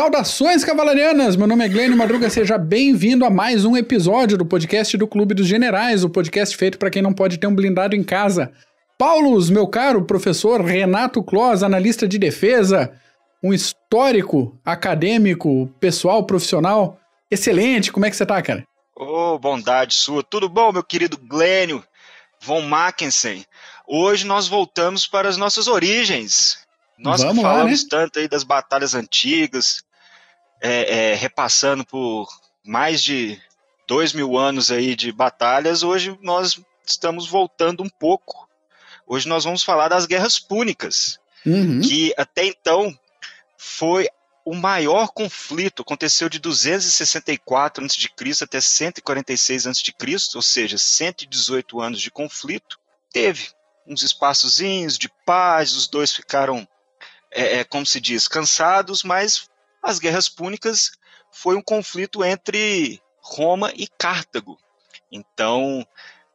Saudações cavalarianas! Meu nome é Glênio Madruga, seja bem-vindo a mais um episódio do podcast do Clube dos Generais, o podcast feito para quem não pode ter um blindado em casa. Paulos, meu caro professor Renato Clós, analista de defesa, um histórico acadêmico, pessoal, profissional, excelente. Como é que você tá, cara? Ô, oh, bondade sua. Tudo bom, meu querido Glênio von Mackensen? Hoje nós voltamos para as nossas origens. Nós Vamos falamos lá, né? tanto aí das batalhas antigas, é, é, repassando por mais de dois mil anos aí de batalhas, hoje nós estamos voltando um pouco. Hoje nós vamos falar das guerras púnicas, uhum. que até então foi o maior conflito, aconteceu de 264 a.C. até 146 a.C., ou seja, 118 anos de conflito. Teve uns espaçozinhos de paz, os dois ficaram é, é, como se diz, cansados, mas as guerras púnicas foi um conflito entre Roma e Cartago. Então,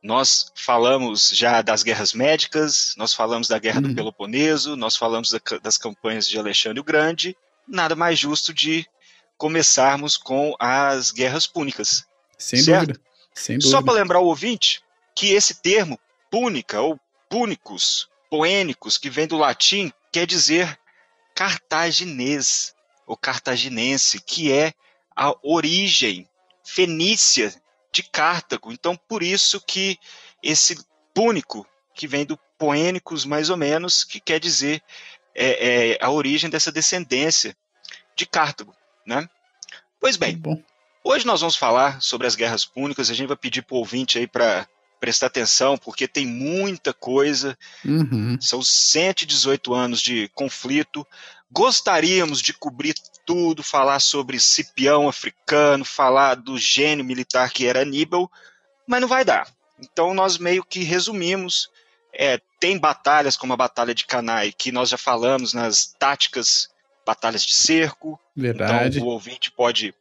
nós falamos já das guerras médicas, nós falamos da guerra uhum. do Peloponeso, nós falamos da, das campanhas de Alexandre o Grande. Nada mais justo de começarmos com as guerras púnicas. Sem certo? dúvida. Sem dúvida. Só para lembrar o ouvinte que esse termo púnica ou púnicos, poênicos, que vem do latim, quer dizer cartaginês, ou cartaginense, que é a origem fenícia de Cartago. Então, por isso que esse púnico, que vem do poênicos mais ou menos, que quer dizer é, é, a origem dessa descendência de Cartago, né? Pois bem, hoje nós vamos falar sobre as guerras púnicas. A gente vai pedir para o ouvinte aí para prestar atenção, porque tem muita coisa. Uhum. São 118 anos de conflito. Gostaríamos de cobrir tudo, falar sobre Cipião africano, falar do gênio militar que era Aníbal, mas não vai dar. Então nós meio que resumimos. É, tem batalhas como a Batalha de Canai, que nós já falamos nas táticas, batalhas de cerco. Verdade. Então o ouvinte pode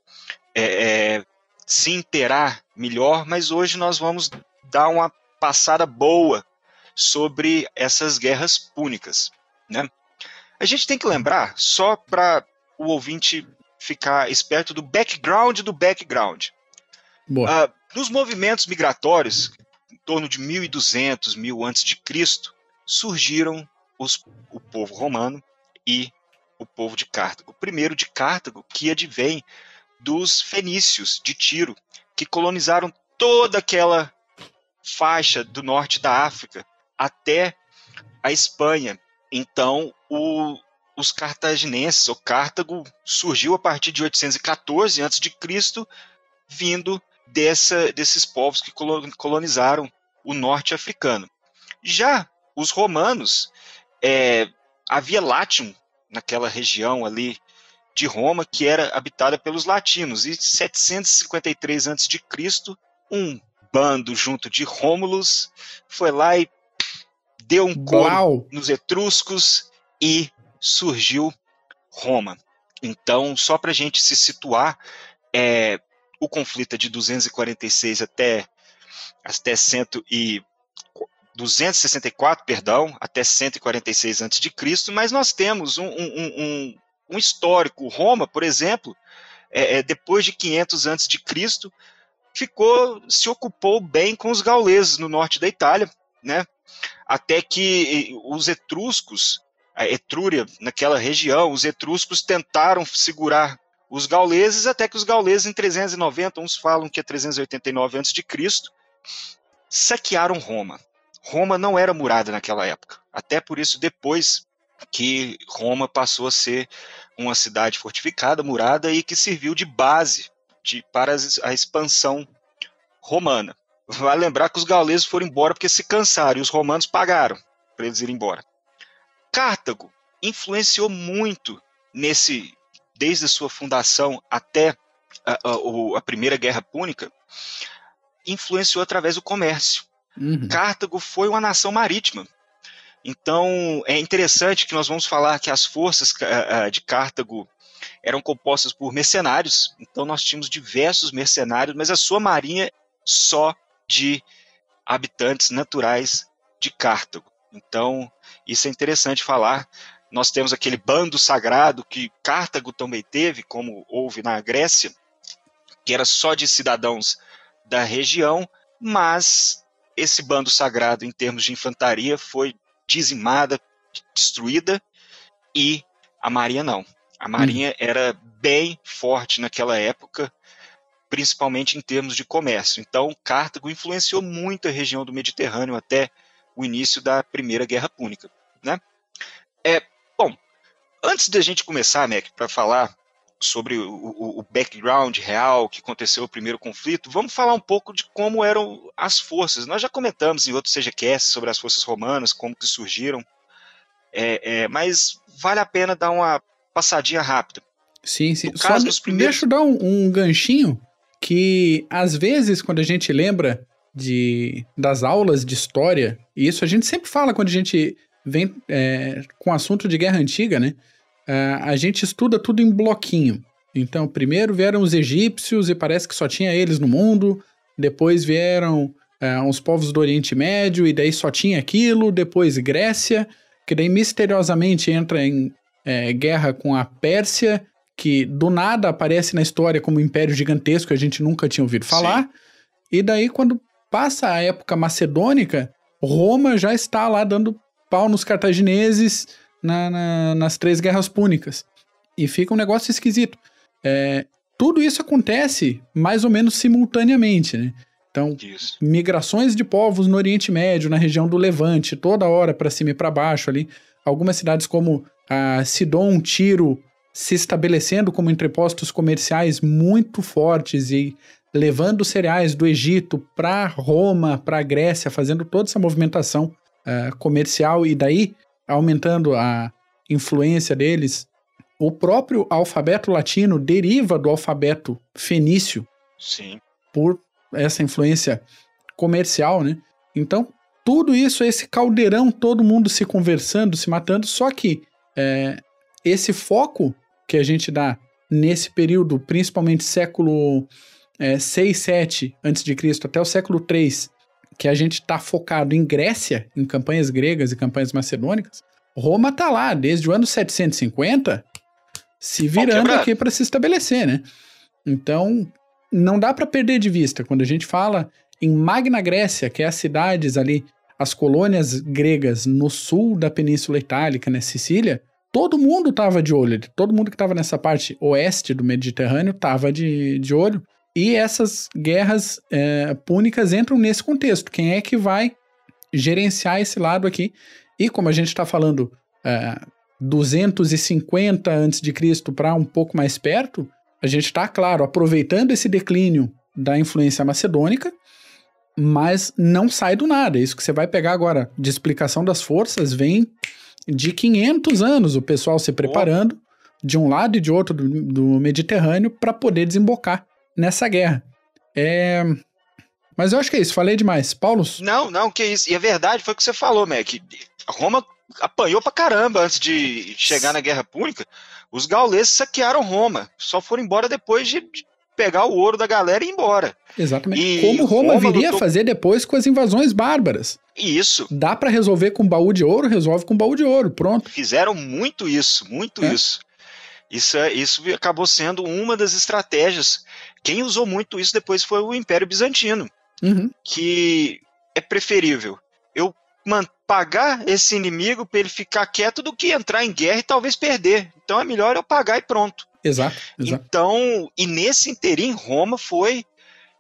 é, é, se inteirar melhor, mas hoje nós vamos dar uma passada boa sobre essas guerras púnicas. Né? A gente tem que lembrar, só para o ouvinte ficar esperto do background do background. Uh, nos movimentos migratórios, em torno de 1200, 1000 antes de Cristo, surgiram os, o povo romano e o povo de Cartago. O primeiro de Cartago, que advém dos fenícios de Tiro, que colonizaram toda aquela faixa do norte da África até a Espanha. Então, o, os cartaginenses, o Cartago, surgiu a partir de 814 a.C., vindo dessa, desses povos que colonizaram o norte africano. Já os romanos, é, havia Latium naquela região ali de Roma que era habitada pelos latinos. E 753 a.C., um bando junto de Rômulus, foi lá e deu um coro nos etruscos e surgiu Roma. Então, só para a gente se situar, é, o conflito é de 246 até, até 100 e 264, perdão, até 146 a.C., mas nós temos um, um, um, um histórico. Roma, por exemplo, é, é, depois de 500 a.C., ficou se ocupou bem com os gauleses no norte da Itália, né? Até que os etruscos, a Etrúria, naquela região, os etruscos tentaram segurar os gauleses, até que os gauleses em 390, uns falam que é 389 a.C., saquearam Roma. Roma não era murada naquela época. Até por isso, depois que Roma passou a ser uma cidade fortificada, murada e que serviu de base de, para a expansão romana. Vai lembrar que os gauleses foram embora porque se cansaram e os romanos pagaram para eles irem embora. Cartago influenciou muito nesse, desde a sua fundação até a, a, a Primeira Guerra Púnica, influenciou através do comércio. Uhum. Cartago foi uma nação marítima. Então é interessante que nós vamos falar que as forças de Cartago eram compostas por mercenários, então nós tínhamos diversos mercenários, mas a sua marinha só de habitantes naturais de Cartago. Então, isso é interessante falar nós temos aquele bando sagrado que Cartago também teve, como houve na Grécia, que era só de cidadãos da região, mas esse bando sagrado, em termos de infantaria, foi dizimada, destruída, e a Marinha não. A Marinha hum. era bem forte naquela época, principalmente em termos de comércio. Então, Cartago influenciou muito a região do Mediterrâneo até o início da Primeira Guerra Púnica. Né? É, bom, antes da gente começar, Mac, para falar sobre o, o, background real que aconteceu o primeiro conflito, vamos falar um pouco de como eram as forças. Nós já comentamos em outros CGCast sobre as forças romanas, como que surgiram, é, é, mas vale a pena dar uma passadinha rápida. Sim, sim. Só primeiros... deixa eu dar um, um ganchinho que às vezes quando a gente lembra de, das aulas de história, e isso a gente sempre fala quando a gente vem é, com assunto de guerra antiga, né? Uh, a gente estuda tudo em bloquinho. Então, primeiro vieram os egípcios e parece que só tinha eles no mundo. Depois vieram uh, os povos do Oriente Médio e daí só tinha aquilo. Depois Grécia, que daí misteriosamente entra em é, guerra com a Pérsia, que do nada aparece na história como um império gigantesco que a gente nunca tinha ouvido falar. Sim. E daí, quando passa a época macedônica, Roma já está lá dando pau nos cartagineses na, na, nas três guerras púnicas. E fica um negócio esquisito. É, tudo isso acontece mais ou menos simultaneamente, né? Então, isso. migrações de povos no Oriente Médio, na região do Levante, toda hora para cima e para baixo ali. Algumas cidades como a Sidon, Tiro, se estabelecendo como entrepostos comerciais muito fortes e levando cereais do Egito para Roma, para Grécia, fazendo toda essa movimentação uh, comercial e daí aumentando a influência deles. O próprio alfabeto latino deriva do alfabeto fenício. Sim. Por essa influência comercial, né? Então, tudo isso, esse caldeirão, todo mundo se conversando, se matando, só que é, esse foco que a gente dá nesse período, principalmente século é, 6, 7 a.C., até o século 3, que a gente está focado em Grécia, em campanhas gregas e campanhas macedônicas, Roma está lá desde o ano 750 se virando aqui para se estabelecer, né? Então, não dá para perder de vista quando a gente fala em Magna Grécia, que é as cidades ali, as colônias gregas no sul da Península Itálica, na né, Sicília, todo mundo estava de olho, todo mundo que estava nessa parte oeste do Mediterrâneo estava de, de olho. E essas guerras é, púnicas entram nesse contexto. Quem é que vai gerenciar esse lado aqui? E como a gente está falando é, 250 a.C. para um pouco mais perto, a gente está, claro, aproveitando esse declínio da influência macedônica, mas não sai do nada. Isso que você vai pegar agora de explicação das forças vem de 500 anos, o pessoal se preparando de um lado e de outro do, do Mediterrâneo para poder desembocar nessa guerra. É... Mas eu acho que é isso, falei demais. Paulo? Não, não, que isso. E a verdade foi o que você falou, Mac. Roma apanhou pra caramba antes de chegar na Guerra Púnica. Os gauleses saquearam Roma. Só foram embora depois de, pegar o ouro da galera e ir embora. Exatamente. E Como Roma, Roma viria lutou... fazer depois com as invasões bárbaras. Isso. Dá para resolver com baú de ouro, resolve com baú de ouro, pronto. Fizeram muito isso, muito é. isso. Isso, é, isso acabou sendo uma das estratégias. Quem usou muito isso depois foi o Império Bizantino, uhum. que é preferível eu pagar esse inimigo para ele ficar quieto do que entrar em guerra e talvez perder. Então é melhor eu pagar e pronto. Exato, exato. Então, e nesse interim, Roma foi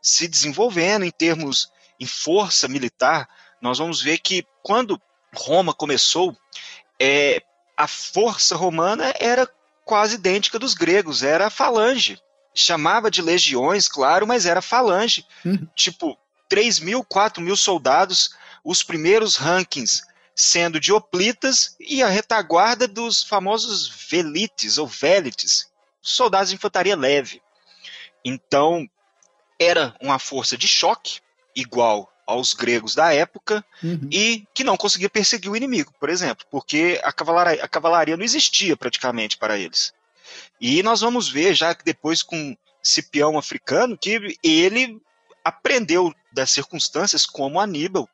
se desenvolvendo em termos em força militar. Nós vamos ver que quando Roma começou, é, a força romana era quase idêntica dos gregos, era a falange. Chamava de legiões, claro, mas era falange. Uhum. Tipo, 3 mil, 4 mil soldados os primeiros rankings sendo de hoplitas e a retaguarda dos famosos velites ou velites, soldados de infantaria leve. Então, era uma força de choque igual aos gregos da época uhum. e que não conseguia perseguir o inimigo, por exemplo, porque a cavalaria, a cavalaria não existia praticamente para eles. E nós vamos ver já que depois com Cipião africano que ele aprendeu das circunstâncias como Aníbal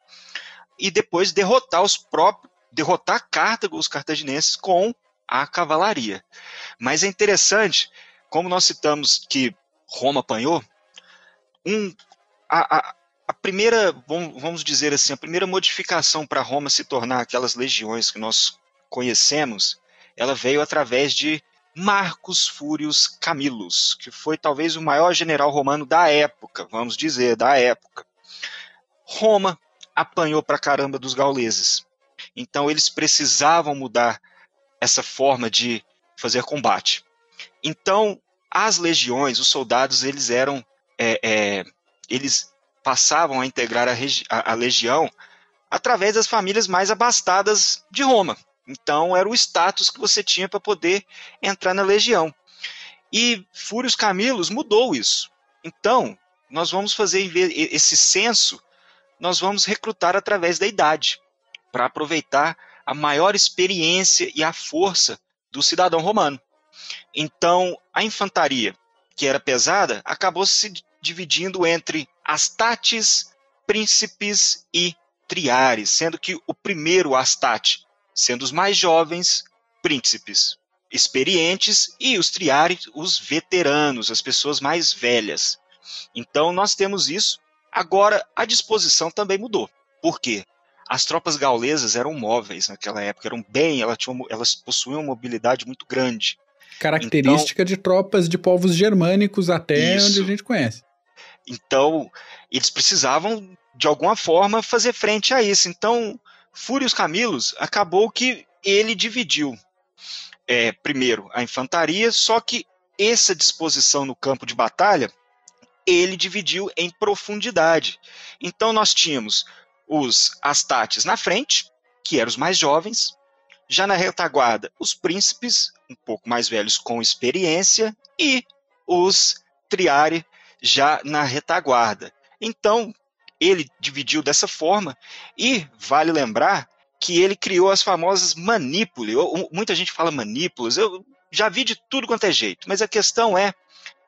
e depois derrotar os próprios derrotar Cartago, os cartaginenses com a cavalaria. Mas é interessante, como nós citamos que Roma apanhou, um, a, a, a primeira, vamos dizer assim, a primeira modificação para Roma se tornar aquelas legiões que nós conhecemos, ela veio através de Marcos Fúrios Camillus, que foi talvez o maior general romano da época, vamos dizer, da época. Roma apanhou para caramba dos gauleses. Então eles precisavam mudar essa forma de fazer combate. Então as legiões, os soldados, eles eram, é, é, eles passavam a integrar a, a, a legião através das famílias mais abastadas de Roma. Então era o status que você tinha para poder entrar na legião. E Fúrios Camilos mudou isso. Então, nós vamos fazer esse censo, nós vamos recrutar através da idade, para aproveitar a maior experiência e a força do cidadão romano. Então, a infantaria, que era pesada, acabou se dividindo entre astates, príncipes e triares, sendo que o primeiro astate sendo os mais jovens príncipes, experientes e os triares, os veteranos, as pessoas mais velhas. Então nós temos isso. Agora a disposição também mudou. Por quê? As tropas gaulesas eram móveis naquela época, eram bem, elas, tinham, elas possuíam uma mobilidade muito grande. Característica então, de tropas de povos germânicos até isso. onde a gente conhece. Então, eles precisavam, de alguma forma, fazer frente a isso. Então, Fúrios Camilos acabou que ele dividiu é, primeiro a infantaria, só que essa disposição no campo de batalha ele dividiu em profundidade. Então nós tínhamos os astates na frente, que eram os mais jovens, já na retaguarda os príncipes, um pouco mais velhos com experiência, e os triari já na retaguarda. Então, ele dividiu dessa forma e vale lembrar que ele criou as famosas manípulas. Muita gente fala manípulas, eu já vi de tudo quanto é jeito, mas a questão é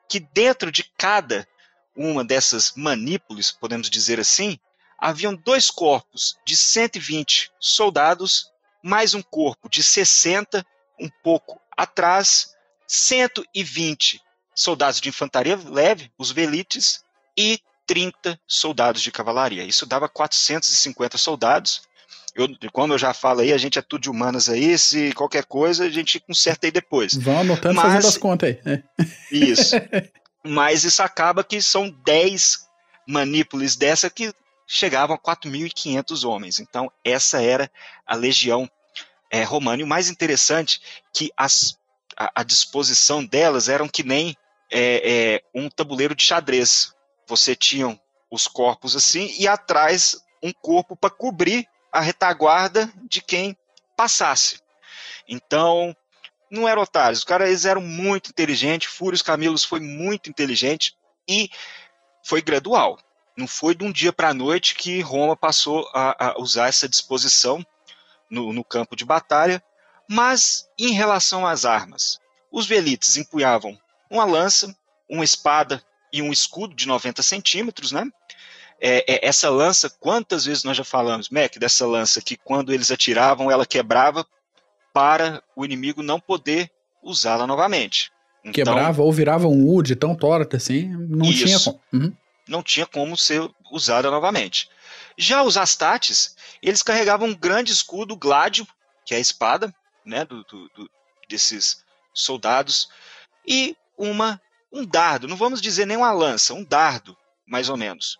que dentro de cada uma dessas manípulas, podemos dizer assim, haviam dois corpos de 120 soldados, mais um corpo de 60, um pouco atrás, 120 soldados de infantaria leve, os velites, e 30 soldados de cavalaria. Isso dava 450 soldados. Eu, como eu já falo aí, a gente é tudo de humanas aí, se qualquer coisa a gente conserta aí depois. Vão anotando Mas, fazendo as contas aí. É. Isso. Mas isso acaba que são 10 manípulas dessa que chegavam a 4.500 homens. Então, essa era a legião é, romana. E o mais interessante que as, a, a disposição delas eram que nem é, é, um tabuleiro de xadrez você tinha os corpos assim e atrás um corpo para cobrir a retaguarda de quem passasse. Então, não eram otários, os caras eram muito inteligentes, Fúrios Camilos foi muito inteligente e foi gradual. Não foi de um dia para a noite que Roma passou a, a usar essa disposição no, no, campo de batalha, mas em relação às armas, os velites empunhavam uma lança, uma espada e um escudo de 90 centímetros, né? É, é, essa lança, quantas vezes nós já falamos, Mac, dessa lança que quando eles atiravam ela quebrava para o inimigo não poder usá-la novamente. Então, quebrava ou virava um U de tão torta assim, não isso, tinha como. Uhum. Não tinha como ser usada novamente. Já os astates, eles carregavam um grande escudo gládio, que é a espada, né, do, do, do desses soldados, e uma um dardo, não vamos dizer nem uma lança, um dardo, mais ou menos.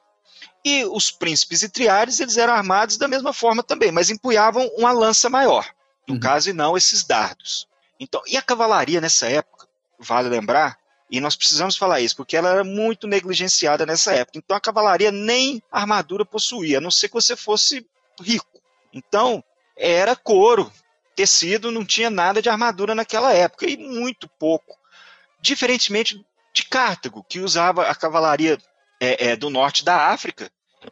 E os príncipes e triares, eles eram armados da mesma forma também, mas empunhavam uma lança maior, no uhum. caso, e não esses dardos. Então, e a cavalaria nessa época, vale lembrar, e nós precisamos falar isso, porque ela era muito negligenciada nessa época. Então a cavalaria nem armadura possuía, a não ser que você fosse rico. Então, era couro, tecido, não tinha nada de armadura naquela época, e muito pouco. Diferentemente de Cartago, que usava a cavalaria é, é, do norte da África,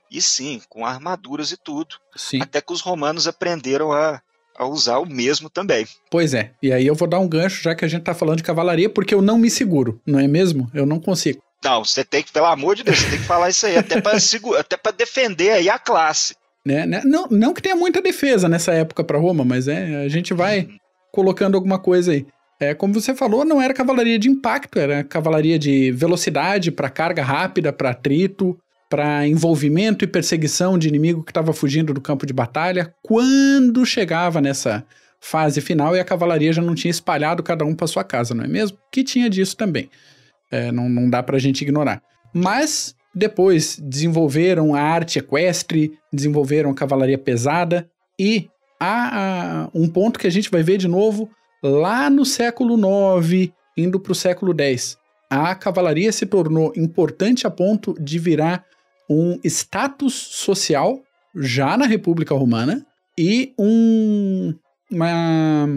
e sim, com armaduras e tudo. Sim. Até que os romanos aprenderam a, a usar o mesmo também. Pois é, e aí eu vou dar um gancho, já que a gente tá falando de cavalaria, porque eu não me seguro, não é mesmo? Eu não consigo. Não, você tem que, pelo amor de Deus, você tem que falar isso aí, até para até para defender aí a classe. Né, né? Não, não que tenha muita defesa nessa época para Roma, mas é, a gente vai. Uhum. colocando alguma coisa aí. É, como você falou, não era cavalaria de impacto, era cavalaria de velocidade para carga rápida, para atrito, para envolvimento e perseguição de inimigo que estava fugindo do campo de batalha. Quando chegava nessa fase final e a cavalaria já não tinha espalhado cada um para sua casa, não é mesmo? Que tinha disso também. É, não, não dá para a gente ignorar. Mas depois desenvolveram a arte equestre, desenvolveram a cavalaria pesada e há um ponto que a gente vai ver de novo lá no século IX, indo para o século X. A cavalaria se tornou importante a ponto de virar um status social já na República Romana e um, uma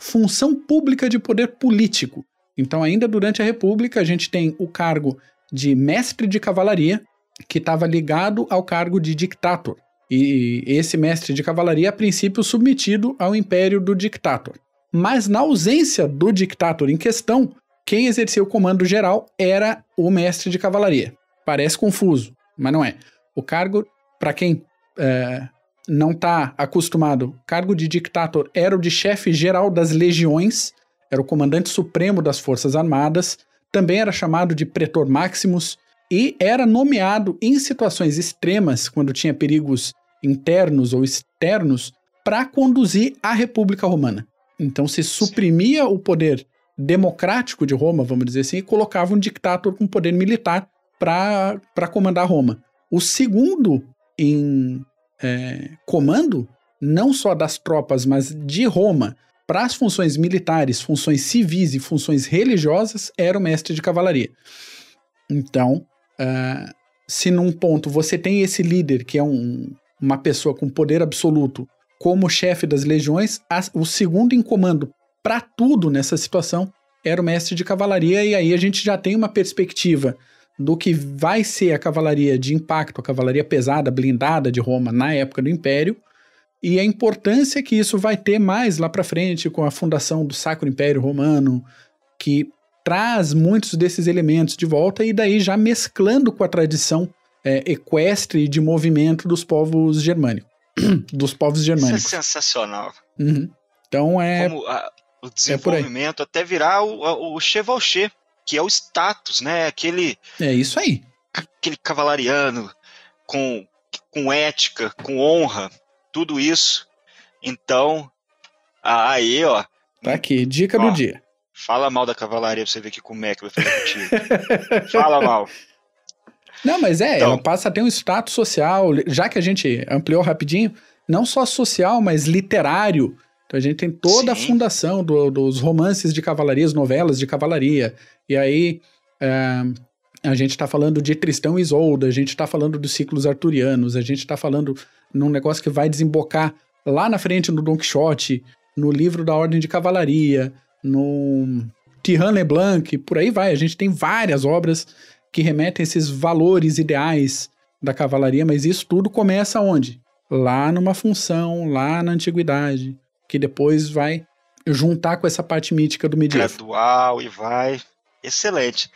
função pública de poder político. Então, ainda durante a República, a gente tem o cargo de mestre de cavalaria, que estava ligado ao cargo de dictator. E esse mestre de cavalaria, a princípio, submetido ao império do dictator. Mas na ausência do dictator em questão, quem exercia o comando geral era o mestre de cavalaria. Parece confuso, mas não é. O cargo, para quem é, não está acostumado, cargo de dictator era o de chefe geral das legiões, era o comandante supremo das Forças Armadas, também era chamado de pretor maximus e era nomeado em situações extremas, quando tinha perigos internos ou externos, para conduzir a República Romana. Então se suprimia o poder democrático de Roma, vamos dizer assim, e colocava um dictator com poder militar para comandar Roma. O segundo em é, comando, não só das tropas, mas de Roma, para as funções militares, funções civis e funções religiosas, era o mestre de cavalaria. Então, uh, se num ponto você tem esse líder, que é um, uma pessoa com poder absoluto, como chefe das legiões, o segundo em comando para tudo nessa situação era o mestre de cavalaria, e aí a gente já tem uma perspectiva do que vai ser a cavalaria de impacto, a cavalaria pesada, blindada de Roma na época do Império, e a importância que isso vai ter mais lá para frente com a fundação do Sacro Império Romano, que traz muitos desses elementos de volta e daí já mesclando com a tradição é, equestre de movimento dos povos germânicos. dos povos germânicos. Isso é sensacional. Uhum. Então é. Como a, o é desenvolvimento é até virar o, o chevauché, que é o status, né? Aquele. É isso aí. Aquele cavalariano com, com ética, com honra, tudo isso. Então, aí, ó. Tá aqui, dica ó, do dia. Fala mal da cavalaria pra você ver que como é que vai fazer contigo. fala mal. Não, mas é, então, ela passa a ter um status social, já que a gente ampliou rapidinho, não só social, mas literário. Então a gente tem toda sim. a fundação do, dos romances de cavalaria, as novelas de cavalaria. E aí é, a gente está falando de Tristão e Isolda, a gente está falando dos ciclos arturianos, a gente está falando num negócio que vai desembocar lá na frente no Don Quixote, no livro da Ordem de Cavalaria, no Tiran Leblanc, por aí vai. A gente tem várias obras que remetem a esses valores ideais da cavalaria, mas isso tudo começa onde? Lá numa função, lá na antiguidade, que depois vai juntar com essa parte mítica do medieval. Gradual e vai. Excelente.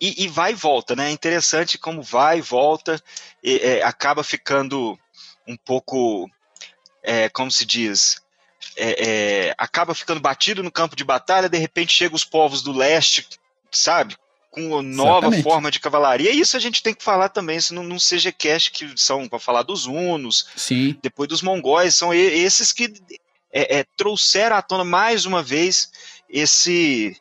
E, e vai e volta, né? É interessante como vai e volta, e, é, acaba ficando um pouco, é, como se diz, é, é, acaba ficando batido no campo de batalha, de repente chegam os povos do leste, sabe? Com uma nova Exatamente. forma de cavalaria. E isso a gente tem que falar também, se não, não seja cast que são para falar dos hunos, Sim. depois dos mongóis, são esses que é, é, trouxeram à tona mais uma vez esse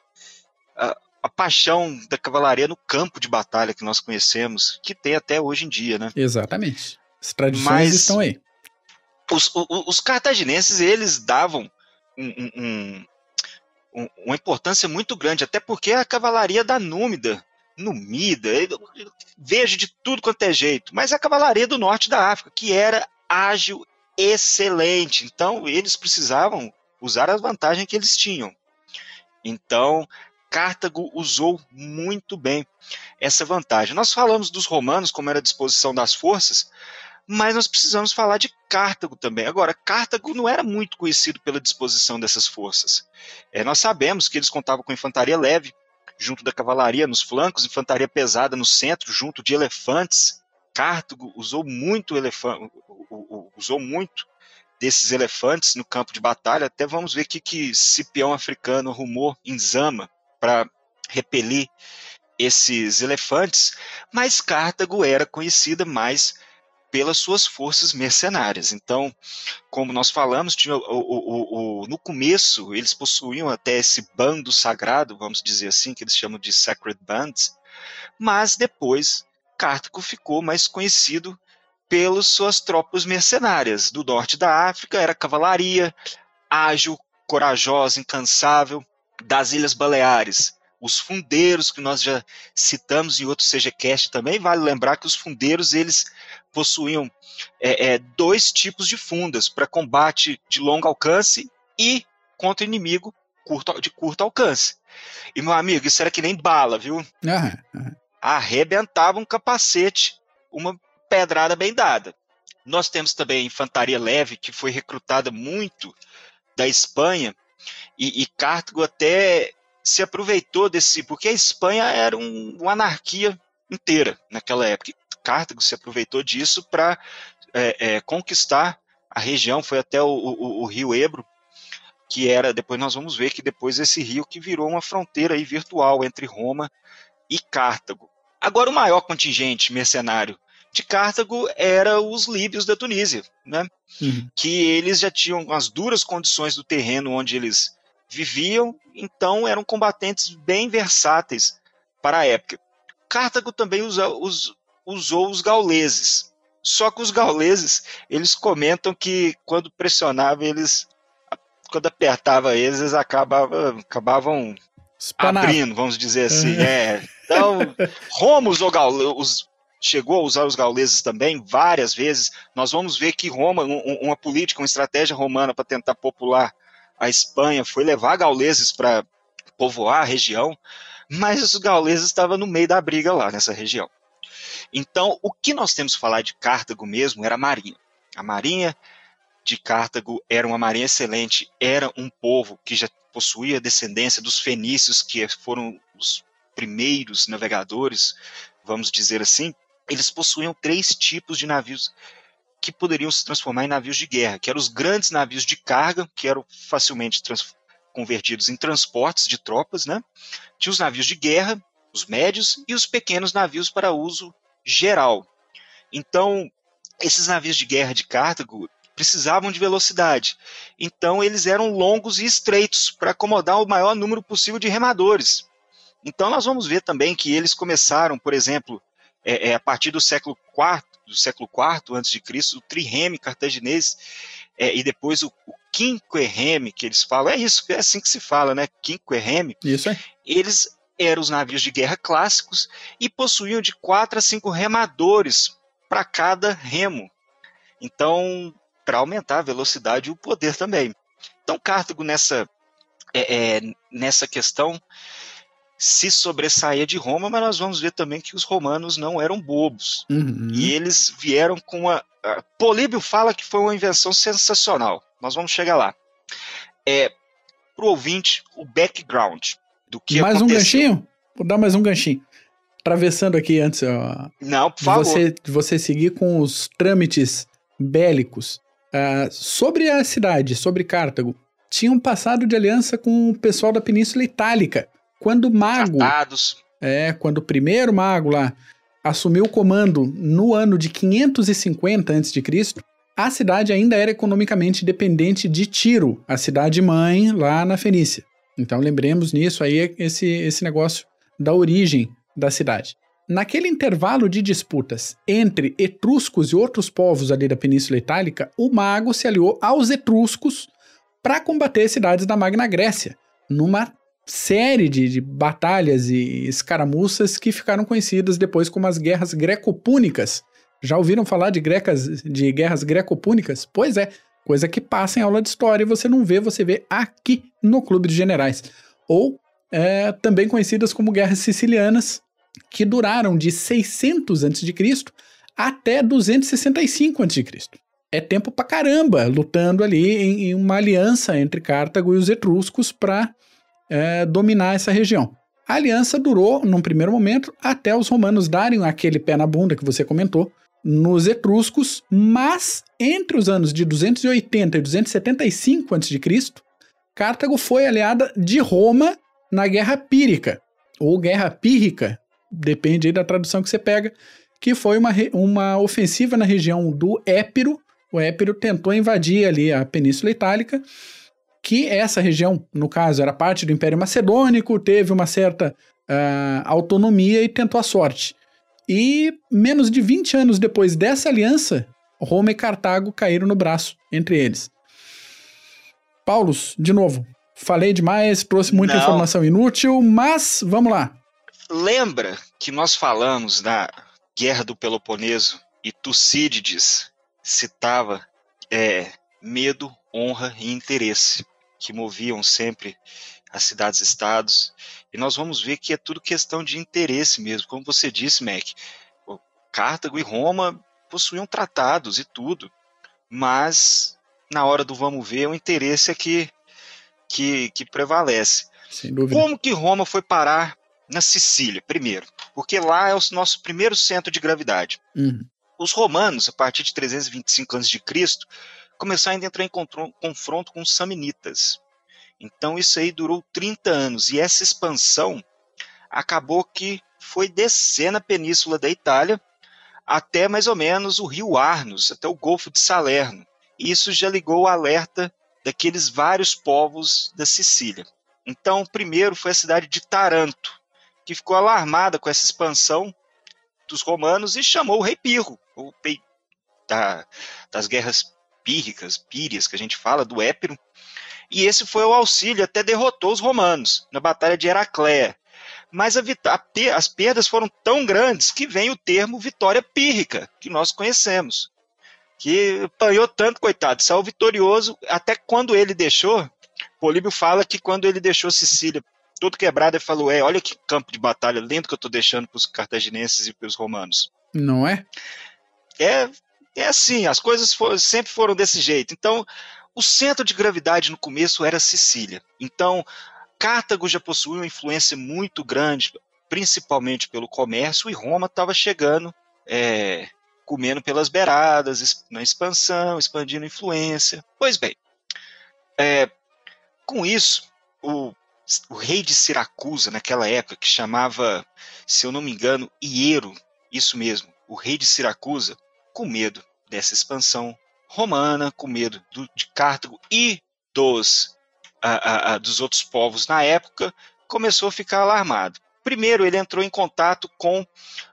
a, a, paixão da cavalaria no campo de batalha que nós conhecemos, que tem até hoje em dia, né? Exatamente. As tradições Mas estão aí. Os, os, os cartaginenses, eles davam um, um, um, uma importância muito grande, até porque a cavalaria da Númida, Numida, vejo de tudo quanto é jeito, mas a cavalaria do norte da África, que era ágil, excelente. Então, eles precisavam usar a vantagem que eles tinham. Então, Cartago usou muito bem essa vantagem. Nós falamos dos romanos, como era a disposição das forças, mas nós precisamos falar de Cartago também. Agora, Cartago não era muito conhecido pela disposição dessas forças. É, nós sabemos que eles contavam com infantaria leve, junto da cavalaria nos flancos, infantaria pesada no centro, junto de elefantes. Cartago usou muito elefante, usou muito desses elefantes no campo de batalha. Até vamos ver que que Cipião africano rumou em Zama para repelir esses elefantes, mas Cartago era conhecida mais pelas suas forças mercenárias. Então, como nós falamos, tinha, o, o, o, no começo eles possuíam até esse bando sagrado, vamos dizer assim, que eles chamam de Sacred Bands, mas depois Cartago ficou mais conhecido pelas suas tropas mercenárias. Do norte da África era cavalaria, ágil, corajosa, incansável. Das Ilhas Baleares, os fundeiros que nós já citamos em outro CGCast também, vale lembrar que os fundeiros eles possuíam é, é, dois tipos de fundas para combate de longo alcance e contra inimigo curto, de curto alcance. E meu amigo, isso era que nem bala, viu? Uhum. Arrebentava um capacete, uma pedrada bem dada. Nós temos também a infantaria leve, que foi recrutada muito da Espanha, e, e Cartago até se aproveitou desse, porque a Espanha era um, uma anarquia inteira naquela época. Cartago se aproveitou disso para é, é, conquistar a região, foi até o, o, o, rio Ebro, que era, depois nós vamos ver que depois esse rio que virou uma fronteira aí virtual entre Roma e Cartago. Agora o maior contingente mercenário de Cartago era os líbios da Tunísia, né? Uhum. que eles já tinham as duras condições do terreno onde eles viviam, então eram combatentes bem versáteis para a época. Cartago também usa, us, usou os gauleses. Só que os gauleses, eles comentam que quando pressionava eles, quando apertava eles, eles acabavam, acabavam abrindo, vamos dizer assim. Uhum. É. Então, Roma usou gauleses, chegou a usar os gauleses também várias vezes. Nós vamos ver que Roma, um, uma política, uma estratégia romana para tentar popular a Espanha foi levar gauleses para povoar a região, mas os gauleses estavam no meio da briga lá nessa região. Então, o que nós temos que falar de Cartago mesmo era a marinha. A marinha de Cartago era uma marinha excelente, era um povo que já possuía descendência dos fenícios, que foram os primeiros navegadores, vamos dizer assim. Eles possuíam três tipos de navios que poderiam se transformar em navios de guerra, que eram os grandes navios de carga, que eram facilmente convertidos em transportes de tropas, né? Tinha os navios de guerra, os médios e os pequenos navios para uso geral. Então, esses navios de guerra de Cartago precisavam de velocidade. Então, eles eram longos e estreitos para acomodar o maior número possível de remadores. Então, nós vamos ver também que eles começaram, por exemplo, é, é, a partir do século IV, do século IV antes de Cristo, o trireme cartaginês é, e depois o, o quinquerreme que eles falam, é isso, é assim que se fala, né? Quinquerreme. Isso é. Eles eram os navios de guerra clássicos e possuíam de quatro a cinco remadores para cada remo. Então, para aumentar a velocidade e o poder também. Então, Cartago nessa é, é, nessa questão se sobressaía de Roma, mas nós vamos ver também que os romanos não eram bobos. Uhum. E eles vieram com uma. Políbio fala que foi uma invenção sensacional. Nós vamos chegar lá. É, para o ouvinte, o background do que mais aconteceu. um ganchinho? Vou dar mais um ganchinho. Atravessando aqui antes, ó, Não, por favor. Você, você seguir com os trâmites bélicos. Uh, sobre a cidade, sobre Cartago, tinham passado de aliança com o pessoal da Península Itálica. Quando o mago. Tratados. É, quando o primeiro mago lá assumiu o comando no ano de 550 a.C., a cidade ainda era economicamente dependente de Tiro, a cidade mãe lá na Fenícia. Então lembremos nisso aí esse, esse negócio da origem da cidade. Naquele intervalo de disputas entre etruscos e outros povos ali da Península Itálica, o mago se aliou aos etruscos para combater cidades da Magna Grécia, numa série de, de, batalhas e escaramuças que ficaram conhecidas depois como as guerras greco-púnicas. Já ouviram falar de, grecas, de guerras greco-púnicas? Pois é, coisa que passa em aula de história e você não vê, você vê aqui no Clube de Generais. Ou é, também conhecidas como guerras sicilianas, que duraram de 600 a.C. até 265 a.C. É tempo pra caramba lutando ali em, em uma aliança entre Cartago e os etruscos para é, dominar essa região. A aliança durou, num primeiro momento, até os romanos darem aquele pé na bunda que você comentou, nos etruscos, mas entre os anos de 280 e 275 a.C., Cartago foi aliada de Roma na Guerra Pírica, ou Guerra Pírrica, depende aí da tradução que você pega, que foi uma, uma ofensiva na região do Épiro. O Épiro tentou invadir ali a Península Itálica, que essa região, no caso, era parte do Império Macedônico, teve uma certa uh, autonomia e tentou a sorte. E menos de 20 anos depois dessa aliança, Roma e Cartago caíram no braço entre eles. Paulos, de novo, falei demais, trouxe muita Não. informação inútil, mas vamos lá. Lembra que nós falamos da Guerra do Peloponeso e Tucídides citava é, medo, honra e interesse, que moviam sempre as cidades-estados. E nós vamos ver que é tudo questão de interesse mesmo. Como você disse, Mac, Cartago e Roma possuíam tratados e tudo, mas na hora do vamos ver, o interesse é que, que, que prevalece. Como que Roma foi parar na Sicília, primeiro? Porque lá é o nosso primeiro centro de gravidade. Uhum. Os romanos, a partir de 325 a.C., começaram a entrar em confronto com os samnitas. Então isso aí durou 30 anos e essa expansão acabou que foi descer na península da Itália até mais ou menos o rio Arnos, até o Golfo de Salerno. E isso já ligou o alerta daqueles vários povos da Sicília. Então, primeiro foi a cidade de Taranto, que ficou alarmada com essa expansão dos romanos e chamou o rei Pirro, o rei da, das guerras pírricas, pírias que a gente fala, do Épiro, e esse foi o auxílio, até derrotou os romanos na Batalha de Heracléa. Mas a, a, as perdas foram tão grandes que vem o termo vitória pírrica, que nós conhecemos. Que apanhou tanto, coitado, saiu vitorioso, até quando ele deixou. Políbio fala que quando ele deixou Sicília todo quebrado, ele falou: É, olha que campo de batalha lindo que eu estou deixando para os cartagineses e para os romanos. Não é? É, é assim, as coisas sempre foram desse jeito. Então, o centro de gravidade no começo era Sicília. Então, Cartago já possuía uma influência muito grande, principalmente pelo comércio, e Roma estava chegando, é, comendo pelas beiradas, na expansão, expandindo influência. Pois bem, é, com isso, o, o, rei de Siracusa, naquela época, que chamava, se eu não me engano, Iero, isso mesmo, o rei de Siracusa, com medo dessa expansão romana, com medo do, de Cartago e dos, a, a, dos outros povos na época, começou a ficar alarmado. Primeiro, ele entrou em contato com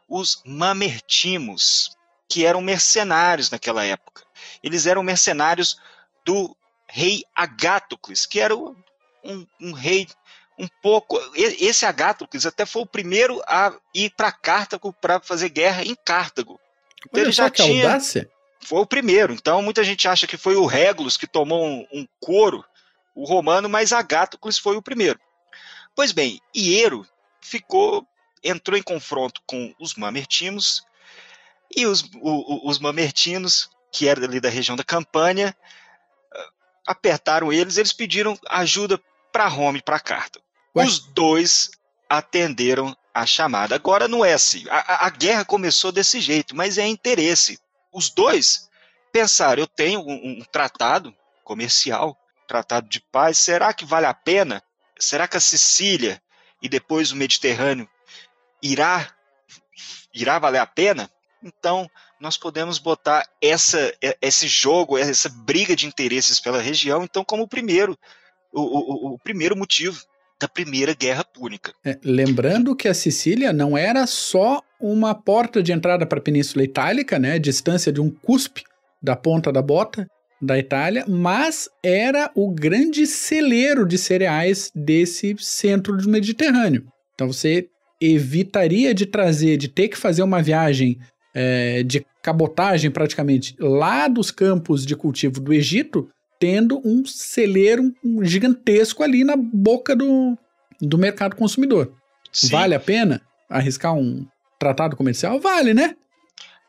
os mamertimos, que eram mercenários naquela época. Eles eram mercenários do rei Agátocles, que era um, um rei um pouco. Esse Agátocles até foi o primeiro a ir para Cartago para fazer guerra em Cartago. Então Olha ele já tinha. Audácia foi o primeiro. Então muita gente acha que foi o Regulus que tomou um, um couro, o romano, mas Agátucles foi o primeiro. Pois bem, Iero ficou, entrou em confronto com os mamertinos e os, o, os mamertinos, que eram ali da região da Campânia, apertaram eles, eles pediram ajuda para Roma e para Cartago. Os dois atenderam a chamada. Agora não é assim. A, a, guerra começou desse jeito, mas é interesse os dois pensaram: eu tenho um, um tratado comercial, tratado de paz, será que vale a pena? Será que a Sicília e depois o Mediterrâneo irá irá valer a pena? Então, nós podemos botar essa, esse jogo, essa briga de interesses pela região, então, como o primeiro, o, o, o primeiro motivo da Primeira Guerra Púnica. É, lembrando que a Sicília não era só uma porta de entrada para a Península Itálica, né, distância de um cuspe da ponta da bota da Itália, mas era o grande celeiro de cereais desse centro do Mediterrâneo. Então você evitaria de trazer, de ter que fazer uma viagem é, de cabotagem praticamente lá dos campos de cultivo do Egito tendo um celeiro gigantesco ali na boca do, do mercado consumidor. Sim. Vale a pena arriscar um tratado comercial? Vale, né?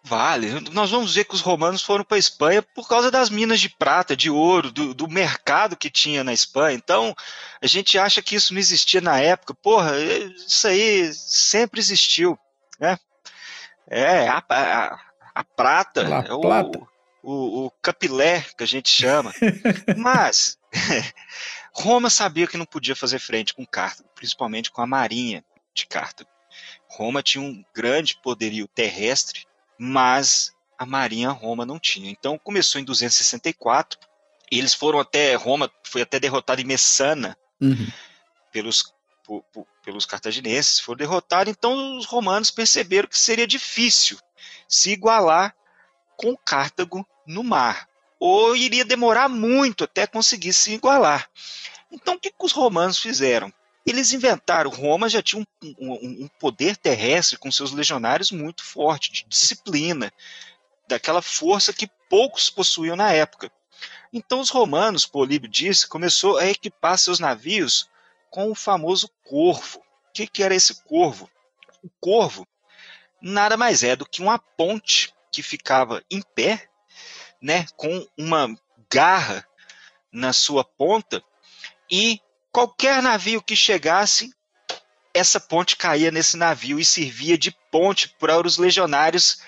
Vale. Nós vamos ver que os romanos foram para a Espanha por causa das minas de prata, de ouro, do, do, mercado que tinha na Espanha. Então, a gente acha que isso não existia na época. Porra, isso aí sempre existiu. Né? É, a, a, a prata, La é o, Plata. O, o capilé que a gente chama. Mas Roma sabia que não podia fazer frente com Cartago, principalmente com a marinha de Cartago. Roma tinha um grande poderio terrestre, mas a marinha Roma não tinha. Então começou em 264. Eles foram até Roma, foi até derrotado em Messana Uhum. pelos po- po- pelos cartagineses, foram derrotados. Então os romanos perceberam que seria difícil se igualar com Cartago no mar, ou iria demorar muito até conseguir se igualar. Então o que, que os romanos fizeram? Eles inventaram, Roma já tinha um, um- um poder terrestre com seus legionários muito forte, de disciplina, daquela força que poucos possuíam na época. Então os romanos, Políbio disse, começou a equipar seus navios com o famoso corvo. O que, que era esse corvo? O corvo nada mais é do que uma ponte que ficava em pé, né, com uma garra na sua ponta, e qualquer navio que chegasse, essa ponte caía nesse navio e servia de ponte para os legionários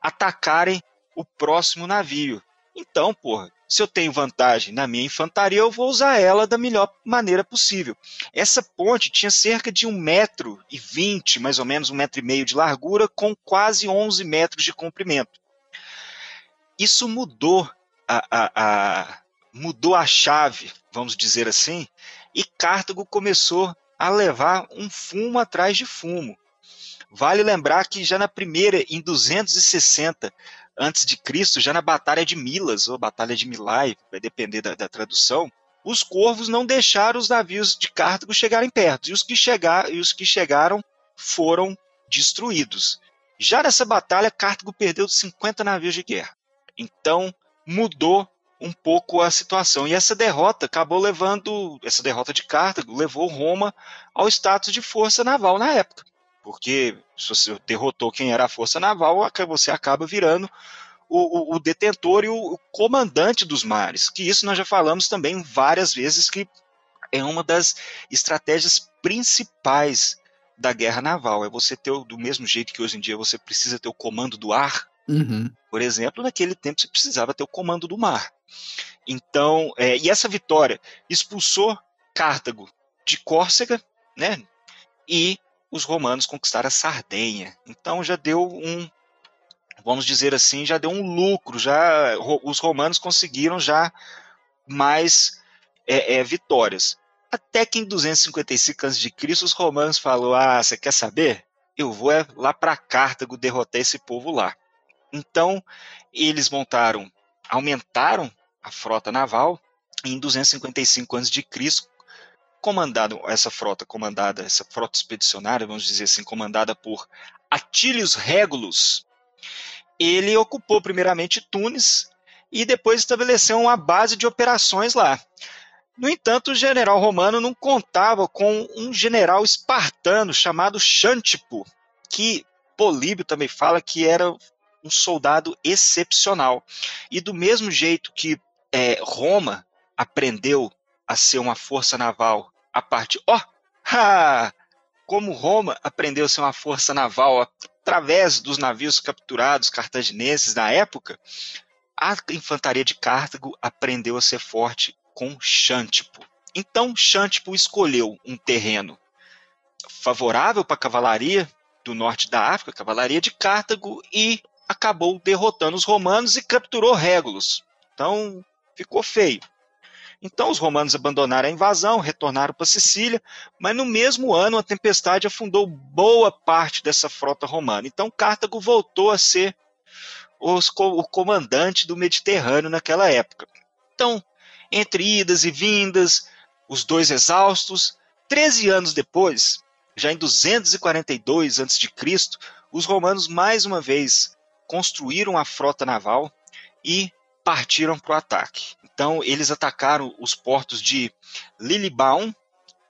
atacarem o próximo navio. Então, porra, se eu tenho vantagem na minha infantaria, eu vou usar ela da melhor maneira possível. Essa ponte tinha cerca de um metro e vinte, mais ou menos um metro e meio de largura, com quase 11 metros de comprimento. Isso mudou a, a, a- mudou a chave, vamos dizer assim, e Cartago começou a levar um fumo atrás de fumo. Vale lembrar que já na primeira, em 260 antes de Cristo, já na Batalha de Milas, ou Batalha de Milai, vai depender da, da tradução, os corvos não deixaram os navios de Cartago chegarem perto, e os que, chegar, e os que chegaram foram destruídos. Já nessa batalha, Cartago perdeu 50 navios de guerra. Então, mudou um pouco a situação. E essa derrota acabou levando, essa derrota de Cartago levou Roma ao status de força naval na época. Porque se você derrotou quem era a força naval, você acaba virando o, o- o detentor e o, o comandante dos mares. Que isso nós já falamos também várias vezes que é uma das estratégias principais da guerra naval. É você ter, do mesmo jeito que hoje em dia você precisa ter o comando do ar, Uhum. por exemplo, naquele tempo você precisava ter o comando do mar. Então, é, e essa vitória expulsou Cartago de Córcega, né? E os romanos conquistaram a Sardenha. Então já deu um, vamos dizer assim, já deu um lucro. Já os romanos conseguiram já mais é, é, vitórias. Até que em 255 a.C. os romanos falaram: Ah, você quer saber? Eu vou é lá para Cartago derrotar esse povo lá. Então, eles montaram, aumentaram a frota naval em 255 a.C., comandado essa frota comandada, essa frota expedicionária, vamos dizer assim, comandada por Atilius Regulus, ele ocupou primeiramente Tunis e depois estabeleceu uma base de operações lá. No entanto, o general romano não contava com um general espartano chamado Xantipo, que Políbio também fala que era um soldado excepcional. E do mesmo jeito que é, Roma aprendeu a ser uma força naval a partir. Ó! ha! como Roma aprendeu a ser uma força naval através dos navios capturados cartagineses na época, a infantaria de Cartago aprendeu a ser forte com Xantipo. Então, Xantipo escolheu um terreno favorável para a cavalaria do norte da África, a cavalaria de Cartago, e acabou derrotando os romanos e capturou Régulos. Então, ficou feio. Então, os romanos abandonaram a invasão, retornaram para Sicília, mas no mesmo ano a tempestade afundou boa parte dessa frota romana. Então, Cartago voltou a ser os, o comandante do Mediterrâneo naquela época. Então, entre idas e vindas, os dois exaustos, 13 anos depois, já em 242 a.C., os romanos mais uma vez construíram a frota naval e partiram para o ataque. Então, eles atacaram os portos de Lilibaum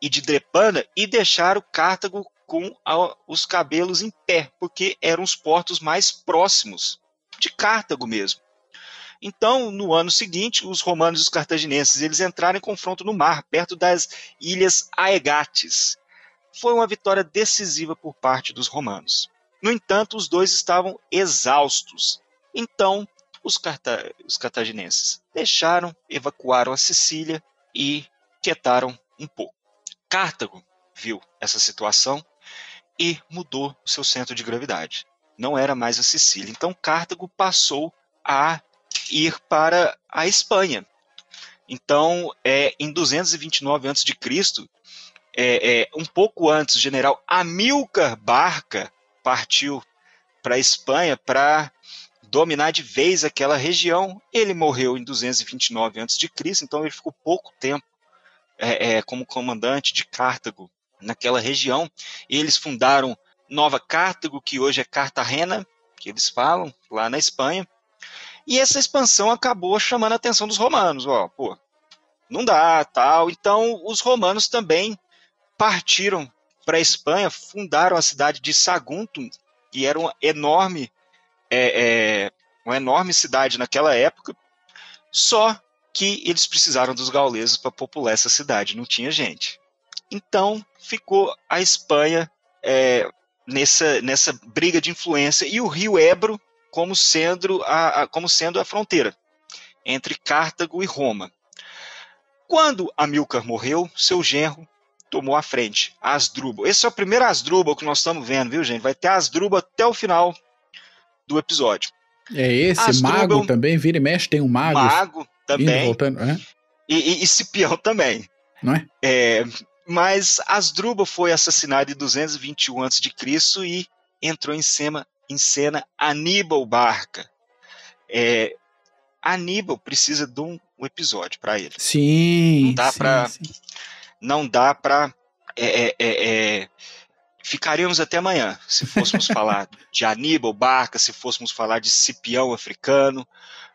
e de Drepana e deixaram Cartago com a, os cabelos em pé, porque eram os portos mais próximos de Cartago mesmo. Então, no ano seguinte, os romanos e os cartaginenses eles entraram em confronto no mar, perto das ilhas Aegates. Foi uma vitória decisiva por parte dos romanos. No entanto, os dois estavam exaustos Então, os, carta os cartaginenses deixaram, evacuaram a Sicília e quietaram um pouco. Cartago viu essa situação e mudou seu centro de gravidade. Não era mais a Sicília. Então Cartago passou a ir para a Espanha. Então, é, em 229 a.C., é, é, um pouco antes, o general Amilcar Barca partiu para a Espanha para dominar de vez aquela região. Ele morreu em 229 a.C., então ele ficou pouco tempo é, é, como comandante de Cartago naquela região. Eles fundaram Nova Cartago, que hoje é Cartagena, que eles falam, lá na Espanha. E essa expansão acabou chamando a atenção dos romanos. Ó, pô, não dá, tal. Então, os romanos também partiram para a Espanha, fundaram a cidade de Saguntum, que era uma enorme, é, é, uma enorme cidade naquela época. Só que eles precisaram dos gauleses para popular essa cidade, não tinha gente. Então ficou a Espanha é, nessa, nessa briga de influência e o rio Ebro como sendo a, a, como sendo a fronteira entre Cartago e Roma. Quando Amilcar morreu, seu genro tomou a frente, Asdrubal. Esse é o primeiro Asdrubal que nós estamos vendo, viu, gente? Vai ter Asdrubal até o final do episódio. É esse, Asdrubal, mago também, vira e mexe, tem um mago. Mago também. Voltando, é? e, e, e Cipião também. Não é? é mas Asdrubal foi assassinado em 221 a.C. e entrou em cena, em cena Aníbal Barca. É, Aníbal precisa de um, um episódio para ele. Sim. Não dá para não dá para é, é, é, é, ficaríamos até amanhã se fôssemos falar de Aníbal Barca, se fôssemos falar de Cipião africano,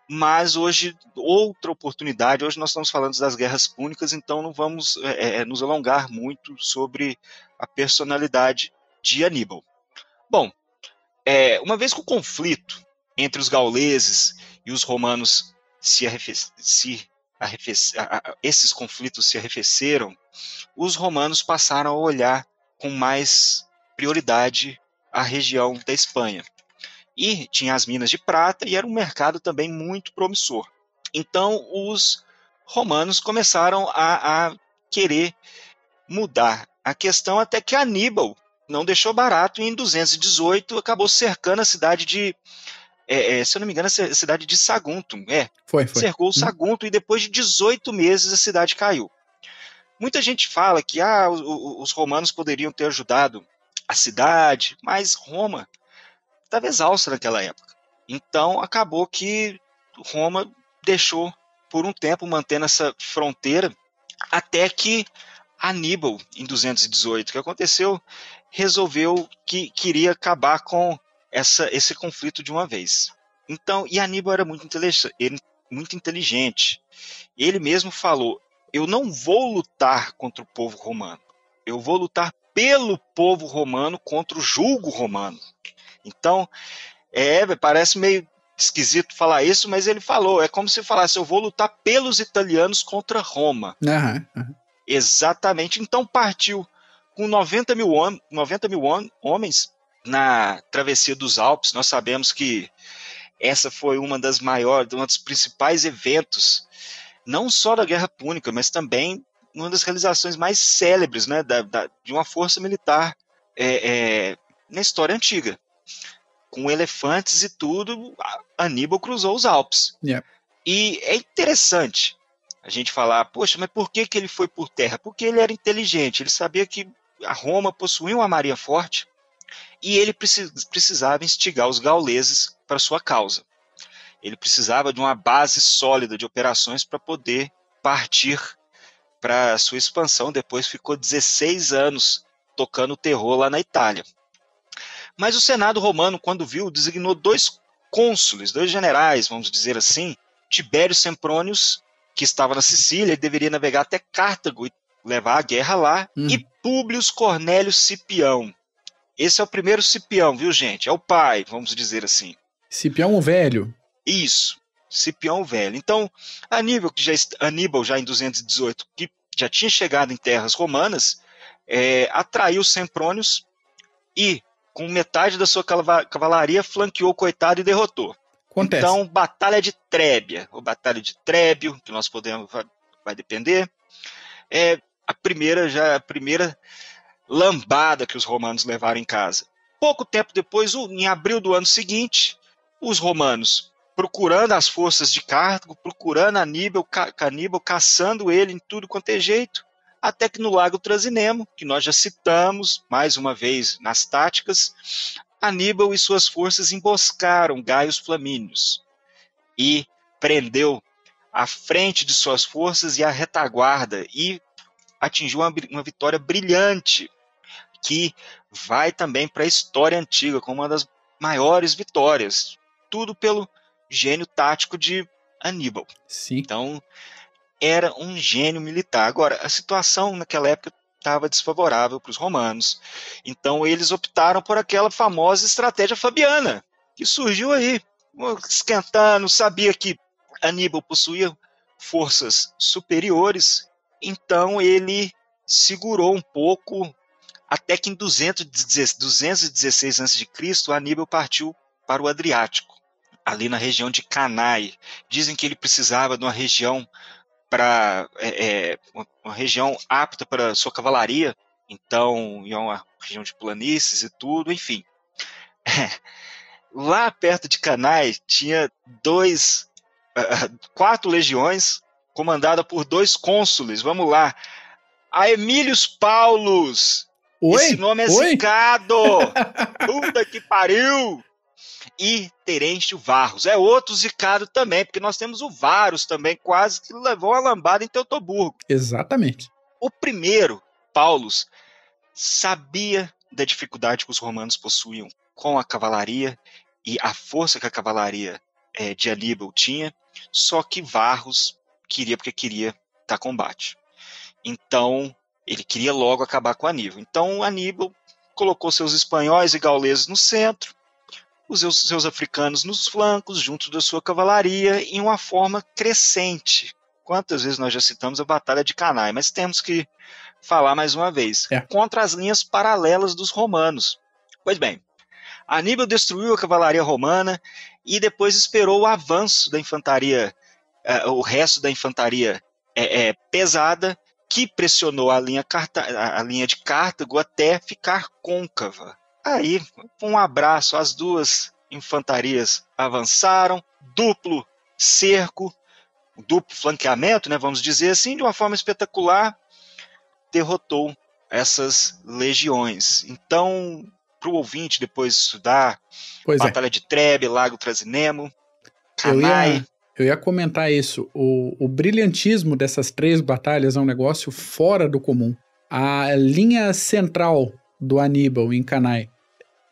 mas hoje, outra oportunidade, hoje nós estamos falando das guerras púnicas, então não vamos é, é, nos alongar muito sobre a personalidade de Aníbal. Bom, é, uma vez que o conflito entre os gauleses e os romanos se, se esses conflitos se arrefeceram, os romanos passaram a olhar com mais prioridade a região da Espanha e tinha as minas de prata e era um mercado também muito promissor. Então os romanos começaram a, a querer mudar a questão até que Aníbal não deixou barato e em 218 acabou cercando a cidade de é, é, se eu não me engano, a cidade de Saguntum. É, foi, foi. cercou hum. Saguntum e depois de 18 meses a cidade caiu. Muita gente fala que ah, os, os romanos poderiam ter ajudado a cidade, mas Roma estava exausta naquela época. Então acabou que Roma deixou por um tempo mantendo essa fronteira até que Aníbal, em 218, que aconteceu, resolveu que queria acabar com essa, esse conflito de uma vez. Então, e Aníbal era muito inteligente, ele, muito inteligente. Ele mesmo falou: Eu não vou lutar contra o povo romano, eu vou lutar pelo povo romano contra o julgo romano. Então, é, parece meio esquisito falar isso, mas ele falou, é como se falasse, eu vou lutar pelos italianos contra Roma. Uhum, uhum. Exatamente. Então partiu com 90 mil, 90 mil homens na travessia dos Alpes. Nós sabemos que essa foi uma das maiores, um dos principais eventos, não só da Guerra Púnica, mas também uma das realizações mais célebres né, da, da de uma força militar é, é, na história antiga com elefantes e tudo, Aníbal cruzou os Alpes. Yeah. E é interessante a gente falar, poxa, mas por que, que ele foi por terra? Porque ele era inteligente, ele sabia que a Roma possuía uma marinha forte e ele precisava instigar os gauleses para sua causa. Ele precisava de uma base sólida de operações para poder partir para sua expansão. Depois ficou 16 anos tocando terror lá na Itália. Mas o Senado romano, quando viu, designou dois cônsules, dois generais, vamos dizer assim, Tibério Semprônios, que estava na Sicília e deveria navegar até Cartago e levar a guerra lá, hum. e Públio Cornélio Cipião. Esse é o primeiro Cipião, viu, gente? É o pai, vamos dizer assim. Cipião o Velho. Isso, Cipião o Velho. Então, Aníbal, que já, Aníbal, já em 218, que já tinha chegado em terras romanas, é, atraiu os Semprônios e com metade da sua cavalaria, flanqueou o coitado e derrotou. Acontece. Então, Batalha de Trébia, ou Batalha de Trébio, que nós podemos, vai, vai depender, é a primeira já a primeira lambada que os romanos levaram em casa. Pouco tempo depois, em abril do ano seguinte, os romanos procurando as forças de Cartago, procurando Aníbal, ca Caníbal, caçando ele em tudo quanto é jeito, até que no Lago Trasinemo, que nós já citamos mais uma vez nas táticas, Aníbal e suas forças emboscaram Gaius Flamínios e prendeu a frente de suas forças e a retaguarda e atingiu uma, uma vitória brilhante que vai também para a história antiga como uma das maiores vitórias. Tudo pelo gênio tático de Aníbal. Sim. Então, era um gênio militar. Agora, a situação naquela época estava desfavorável para os romanos. Então, eles optaram por aquela famosa estratégia fabiana, que surgiu aí, esquentando, sabia que Aníbal possuía forças superiores, então ele segurou um pouco até que em 216 a.C., Aníbal partiu para o Adriático ali na região de Canai. Dizem que ele precisava de uma região para é, é, uma, região apta para sua cavalaria, então é uma região de planícies e tudo, enfim. Lá perto de Canai tinha dois, uh, quatro legiões comandada por dois cônsules. Vamos lá. A Emílios Paulus. Oi? Esse nome é Oi? zicado. Puta que pariu e Terêncio Varros. É outro zicado também, porque nós temos o Varus também, quase que levou a lambada em Teutoburgo. Exatamente. O primeiro, Paulus, sabia da dificuldade que os romanos possuíam com a cavalaria e a força que a cavalaria é, de Aníbal tinha, só que Varros queria porque queria dar combate. Então, ele queria logo acabar com Aníbal. Então, Aníbal colocou seus espanhóis e gauleses no centro, os seus, seus africanos nos flancos, junto da sua cavalaria, em uma forma crescente. Quantas vezes nós já citamos a Batalha de Canai, mas temos que falar mais uma vez. É. Contra as linhas paralelas dos romanos. Pois bem, Aníbal destruiu a cavalaria romana e depois esperou o avanço da infantaria, uh, o resto da infantaria é, é, pesada, que pressionou a linha, a linha de Cartago até ficar côncava. Aí, um abraço, as duas infantarias avançaram, duplo cerco, duplo flanqueamento, né, vamos dizer assim, de uma forma espetacular, derrotou essas legiões. Então, para o ouvinte depois estudar, Pois é. Batalha de Trebe, Lago Trasinemo, Canai, eu ia comentar isso. O, o brilhantismo dessas três batalhas é um negócio fora do comum. A linha central do Aníbal em Canai,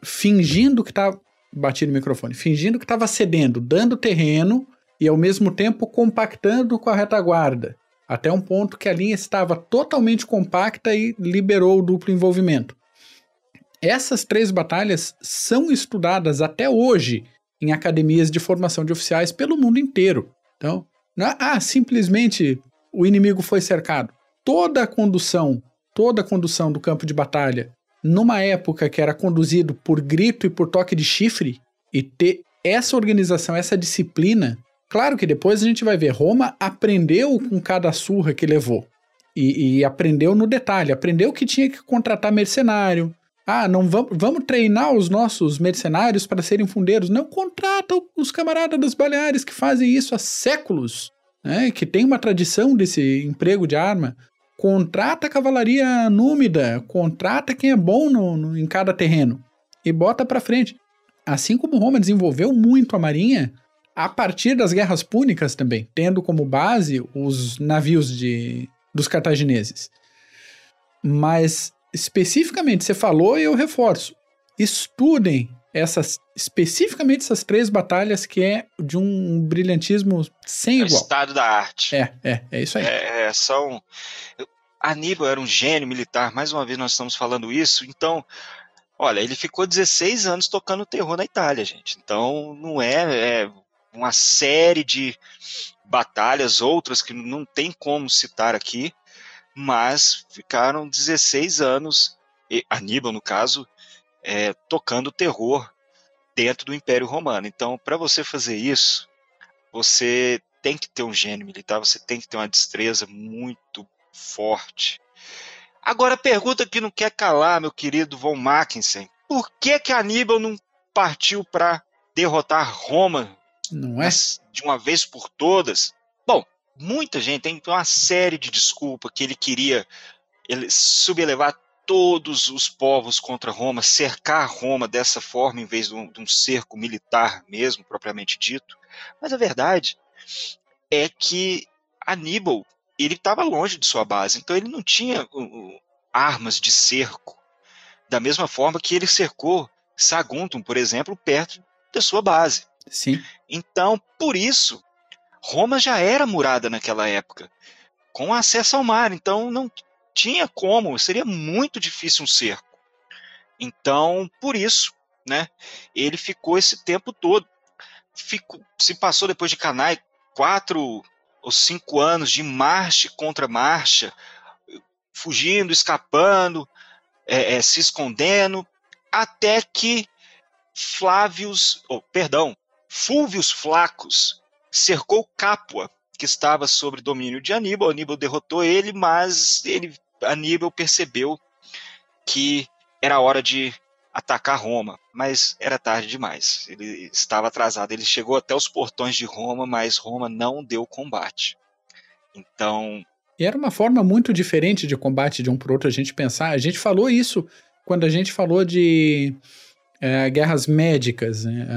fingindo que tá. Bati no microfone. Fingindo que estava cedendo, dando terreno e ao mesmo tempo compactando com a retaguarda. Até um ponto que a linha estava totalmente compacta e liberou o duplo envolvimento. Essas três batalhas são estudadas até hoje em academias de formação de oficiais pelo mundo inteiro. Então, é, ah, simplesmente o inimigo foi cercado. Toda a condução, toda a condução do campo de batalha, numa época que era conduzido por grito e por toque de chifre, e ter essa organização, essa disciplina, claro que depois a gente vai ver, Roma aprendeu com cada surra que levou. E, e aprendeu no detalhe, aprendeu que tinha que contratar mercenário, ah, não vamos, vamos treinar os nossos mercenários para serem fundeiros. Não contrata os camaradas das Baleares que fazem isso há séculos, né? Que tem uma tradição desse emprego de arma. Contrata a cavalaria númida, contrata quem é bom no, no, em cada terreno e bota para frente. Assim como Roma desenvolveu muito a marinha a partir das guerras púnicas também, tendo como base os navios de, dos cartagineses. Mas especificamente você falou e eu reforço. Estudem essas especificamente essas três batalhas que é de um brilhantismo sem é igual. estado da arte. É, é, é isso aí. É, é, são. Aníbal era um gênio militar, mais uma vez nós estamos falando isso, então. Olha, ele ficou 16 anos tocando terror na Itália, gente. Então, não é, é uma série de batalhas, outras que não tem como citar aqui, mas ficaram 16 anos, e Aníbal, no caso, é, tocando terror dentro do Império Romano. Então, para você fazer isso, você tem que ter um gênio militar, você tem que ter uma destreza muito forte. Agora, a pergunta que não quer calar, meu querido von Mackensen, por que que Aníbal não partiu para derrotar Roma não é? de uma vez por todas? Bom, muita gente tem uma série de desculpas que ele queria ele subelevar todos os povos contra Roma, cercar Roma dessa forma em vez de um, de um cerco militar mesmo, propriamente dito. Mas a verdade é que Aníbal ele estava longe de sua base, então ele não tinha uh, armas de cerco. Da mesma forma que ele cercou Saguntum, por exemplo, perto da sua base. Sim. Então, por isso, Roma já era murada naquela época, com acesso ao mar. Então, não tinha como, seria muito difícil um cerco. Então, por isso, né, ele ficou esse tempo todo. Ficou, se passou depois de Canai quatro ou cinco anos de marcha contra marcha, fugindo, escapando, é, é, se escondendo, até que Flávios, oh, perdão, Fúvios Flacos cercou Capua, que estava sob domínio de Aníbal. Aníbal derrotou ele, mas ele Aníbal percebeu que era hora de atacar Roma, mas era tarde demais. Ele estava atrasado. Ele chegou até os portões de Roma, mas Roma não deu combate. Então. Era uma forma muito diferente de combate de um para outro. A gente pensar. A gente falou isso quando a gente falou de é, guerras médicas. Né?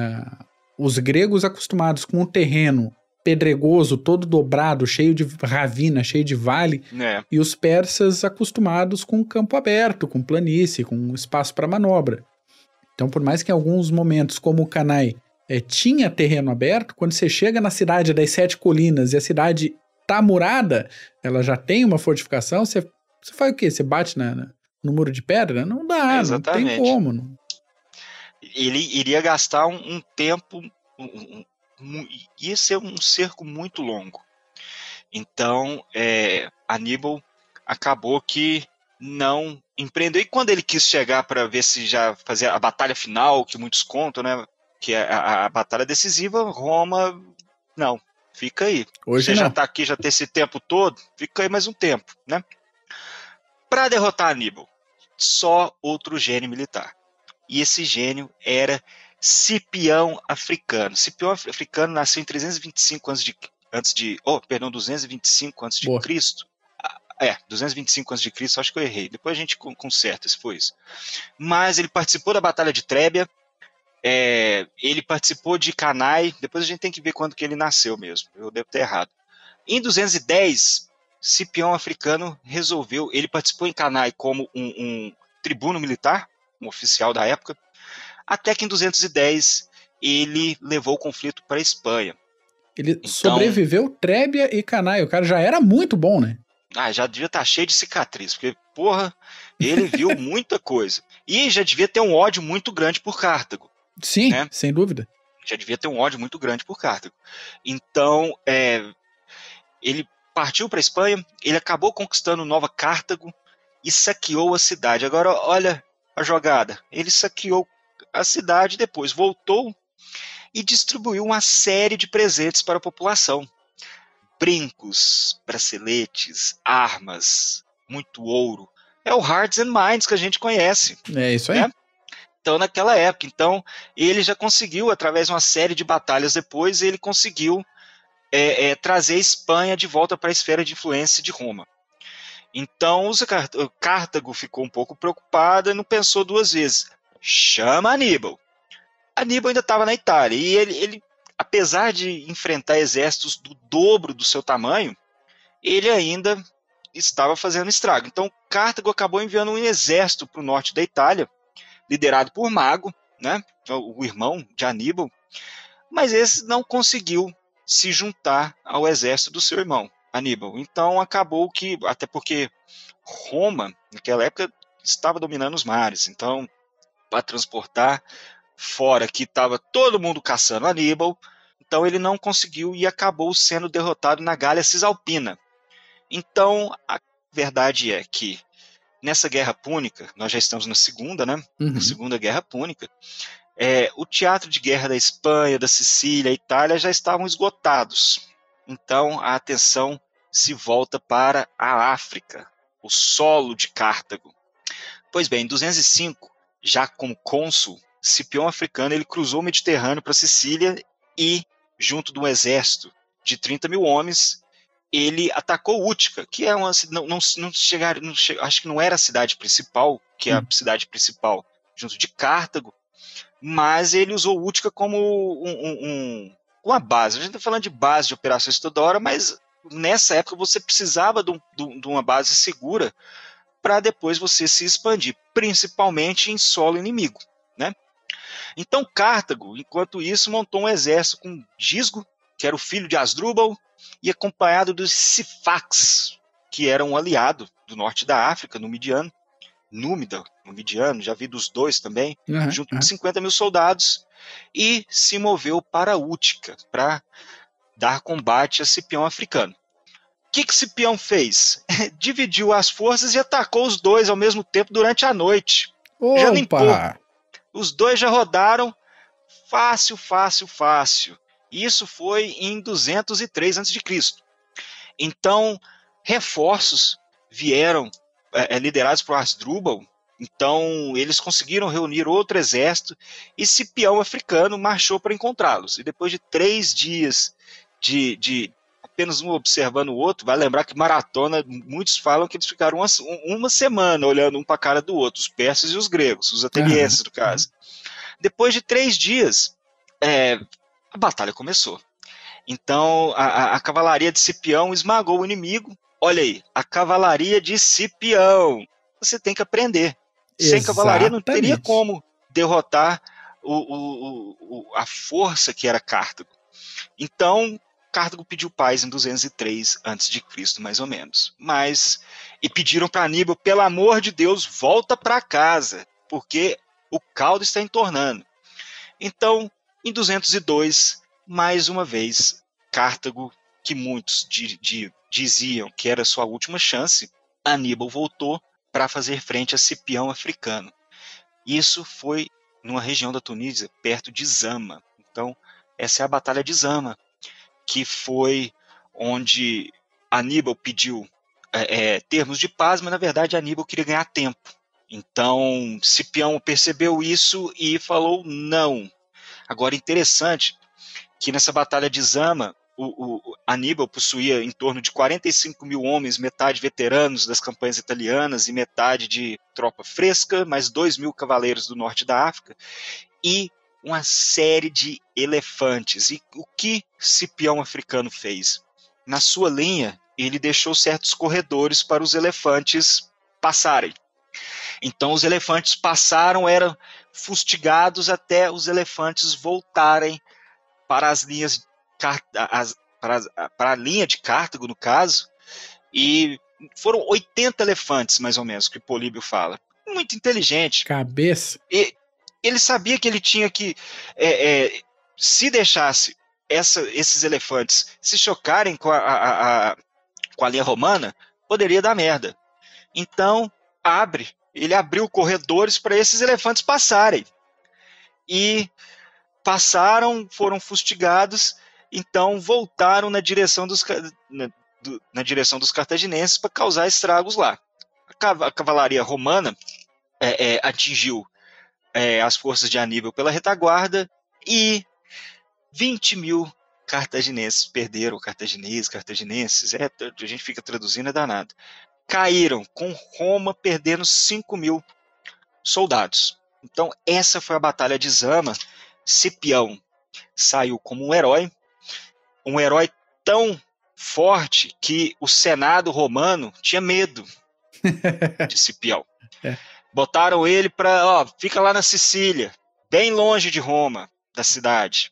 É, os gregos acostumados com um terreno pedregoso, todo dobrado, cheio de ravina, cheio de vale, é. e os persas acostumados com campo aberto, com planície, com espaço para manobra. Então, por mais que em alguns momentos, como o Canai é, tinha terreno aberto, quando você chega na cidade das Sete Colinas e a cidade tá murada, ela já tem uma fortificação, você, você faz o quê? Você bate na, na no muro de pedra? Não dá, não tem como. Não. Ele iria gastar um, um tempo, um, ia ser um cerco muito longo. Então, é, Aníbal acabou que não empreendeu. E quando ele quis chegar para ver se já fazia a batalha final, que muitos contam, né? Que é a, a batalha decisiva, Roma, não, fica aí. Hoje Você não. já está aqui, já tem esse tempo todo, fica aí mais um tempo, né? Para derrotar Aníbal, só outro gênio militar. E esse gênio era Cipião africano. Cipião africano nasceu em 325 antes de, antes de oh, perdão, 225 antes de Boa. Cristo. Ah, é, 225 antes de Cristo, acho que eu errei. Depois a gente conserta se foi isso. Mas ele participou da Batalha de Trébia, é, ele participou de Canai, depois a gente tem que ver quando que ele nasceu mesmo, eu devo ter errado. Em 210, Cipião africano resolveu, ele participou em Canai como um, um tribuno militar, um oficial da época, até que em 210 ele levou o conflito para a Espanha. Ele então, sobreviveu Trébia e Canai. O cara já era muito bom, né? Ah, já devia estar tá cheio de cicatriz, porque, porra, ele viu muita coisa. E já devia ter um ódio muito grande por Cartago. Sim, né? sem dúvida. Já devia ter um ódio muito grande por Cartago. Então, é, ele partiu para a Espanha, ele acabou conquistando Nova Cartago e saqueou a cidade. Agora, olha a jogada. Ele saqueou a cidade, depois voltou e distribuiu uma série de presentes para a população. Brincos, braceletes, armas, muito ouro. É o Hearts and Minds que a gente conhece. É isso aí. Né? Então, naquela época. Então, ele já conseguiu, através de uma série de batalhas depois, ele conseguiu é, é, trazer a Espanha de volta para a esfera de influência de Roma. Então, o Cartago ficou um pouco preocupado e não pensou duas vezes chama Aníbal. Aníbal ainda estava na Itália e ele, ele, apesar de enfrentar exércitos do dobro do seu tamanho, ele ainda estava fazendo estrago. Então, Cartago acabou enviando um exército para o norte da Itália, liderado por Mago, né, o irmão de Aníbal, mas esse não conseguiu se juntar ao exército do seu irmão, Aníbal. Então, acabou que, até porque Roma, naquela época, estava dominando os mares, então para transportar fora que estava todo mundo caçando Aníbal, então ele não conseguiu e acabou sendo derrotado na Gália Cisalpina. Então a verdade é que nessa guerra púnica, nós já estamos na segunda, né? Uhum. Na segunda guerra púnica, é, o teatro de guerra da Espanha, da Sicília, Itália já estavam esgotados. Então a atenção se volta para a África, o solo de Cartago. Pois bem, em 205, já como cônsul, Cipião africano ele cruzou o Mediterrâneo para Sicília e, junto de um exército de 30 mil homens, ele atacou Útica, que é uma não, não, não chegar, não, acho que não era a cidade principal, que é a hum. cidade principal junto de Cartago, mas ele usou Útica como um, um, uma base. A gente está falando de base de operações toda hora, mas nessa época você precisava de, um, de uma base segura para depois você se expandir, principalmente em solo inimigo, né? Então Cartago, enquanto isso, montou um exército com Gisgo, que era o filho de Asdrubal, e acompanhado dos Sifax, que era um aliado do norte da África, no Midiano, Númida, no Midiano, já vi dos dois também, uhum, junto uhum. com 50 mil soldados, e se moveu para Útica, para dar combate a Cipião africano. O que, que Cipião fez? Dividiu as forças e atacou os dois ao mesmo tempo durante a noite. Opa. Já limpou. Os dois já rodaram fácil, fácil, fácil. Isso foi em 203 a.C. Então, reforços vieram é, é, liderados por Asdrubal. Então, eles conseguiram reunir outro exército e Cipião africano marchou para encontrá-los. E depois de três dias de, de apenas um observando o outro, vai lembrar que maratona, muitos falam que eles ficaram uma, uma semana olhando um para a cara do outro, os persas e os gregos, os atenienses, uhum. no caso. Depois de três dias, é, a batalha começou. Então a, a, cavalaria de Cipião esmagou o inimigo. Olha aí, a cavalaria de Cipião. Você tem que aprender. Exatamente. Sem cavalaria não teria como derrotar o, o, o, a força que era Cartago. Então Cartago pediu paz em 203 a.C., mais ou menos. Mas e pediram para Aníbal, pelo amor de Deus, volta para casa, porque o caldo está entornando. Então em 202, mais uma vez, Cartago, que muitos di di diziam que era sua última chance, Aníbal voltou para fazer frente a Cipião africano. Isso foi numa região da Tunísia, perto de Zama. Então, essa é a Batalha de Zama, que foi onde Aníbal pediu é, é, termos de paz, mas na verdade Aníbal queria ganhar tempo. Então, Cipião percebeu isso e falou: não, Agora, interessante que nessa batalha de Zama, o, o, Aníbal possuía em torno de 45 mil homens, metade veteranos das campanhas italianas e metade de tropa fresca, mais 2 mil cavaleiros do norte da África, e uma série de elefantes. E o que Cipião africano fez? Na sua linha, ele deixou certos corredores para os elefantes passarem. Então os elefantes passaram, eram fustigados até os elefantes voltarem para as linhas as, para, para a linha de Cartago, no caso, e foram 80 elefantes, mais ou menos, que Políbio fala. Muito inteligente. Cabeça. E ele sabia que ele tinha que. É, é, se deixasse essa, esses elefantes se chocarem com a, a, a, com a linha romana, poderia dar merda. Então, abre ele abriu corredores para esses elefantes passarem. E passaram, foram fustigados, então voltaram na direção dos, na, na direção dos cartaginenses para causar estragos lá. A, cavalaria romana é, é, atingiu é, as forças de Aníbal pela retaguarda e 20 mil cartaginenses perderam, cartagineses, cartaginenses, é, a gente fica traduzindo, é danado caíram, com Roma perdendo 5 mil soldados. Então, essa foi a Batalha de Zama. Cipião saiu como um herói, um herói tão forte que o Senado romano tinha medo de Cipião. É. Botaram ele para, ó, fica lá na Sicília, bem longe de Roma, da cidade.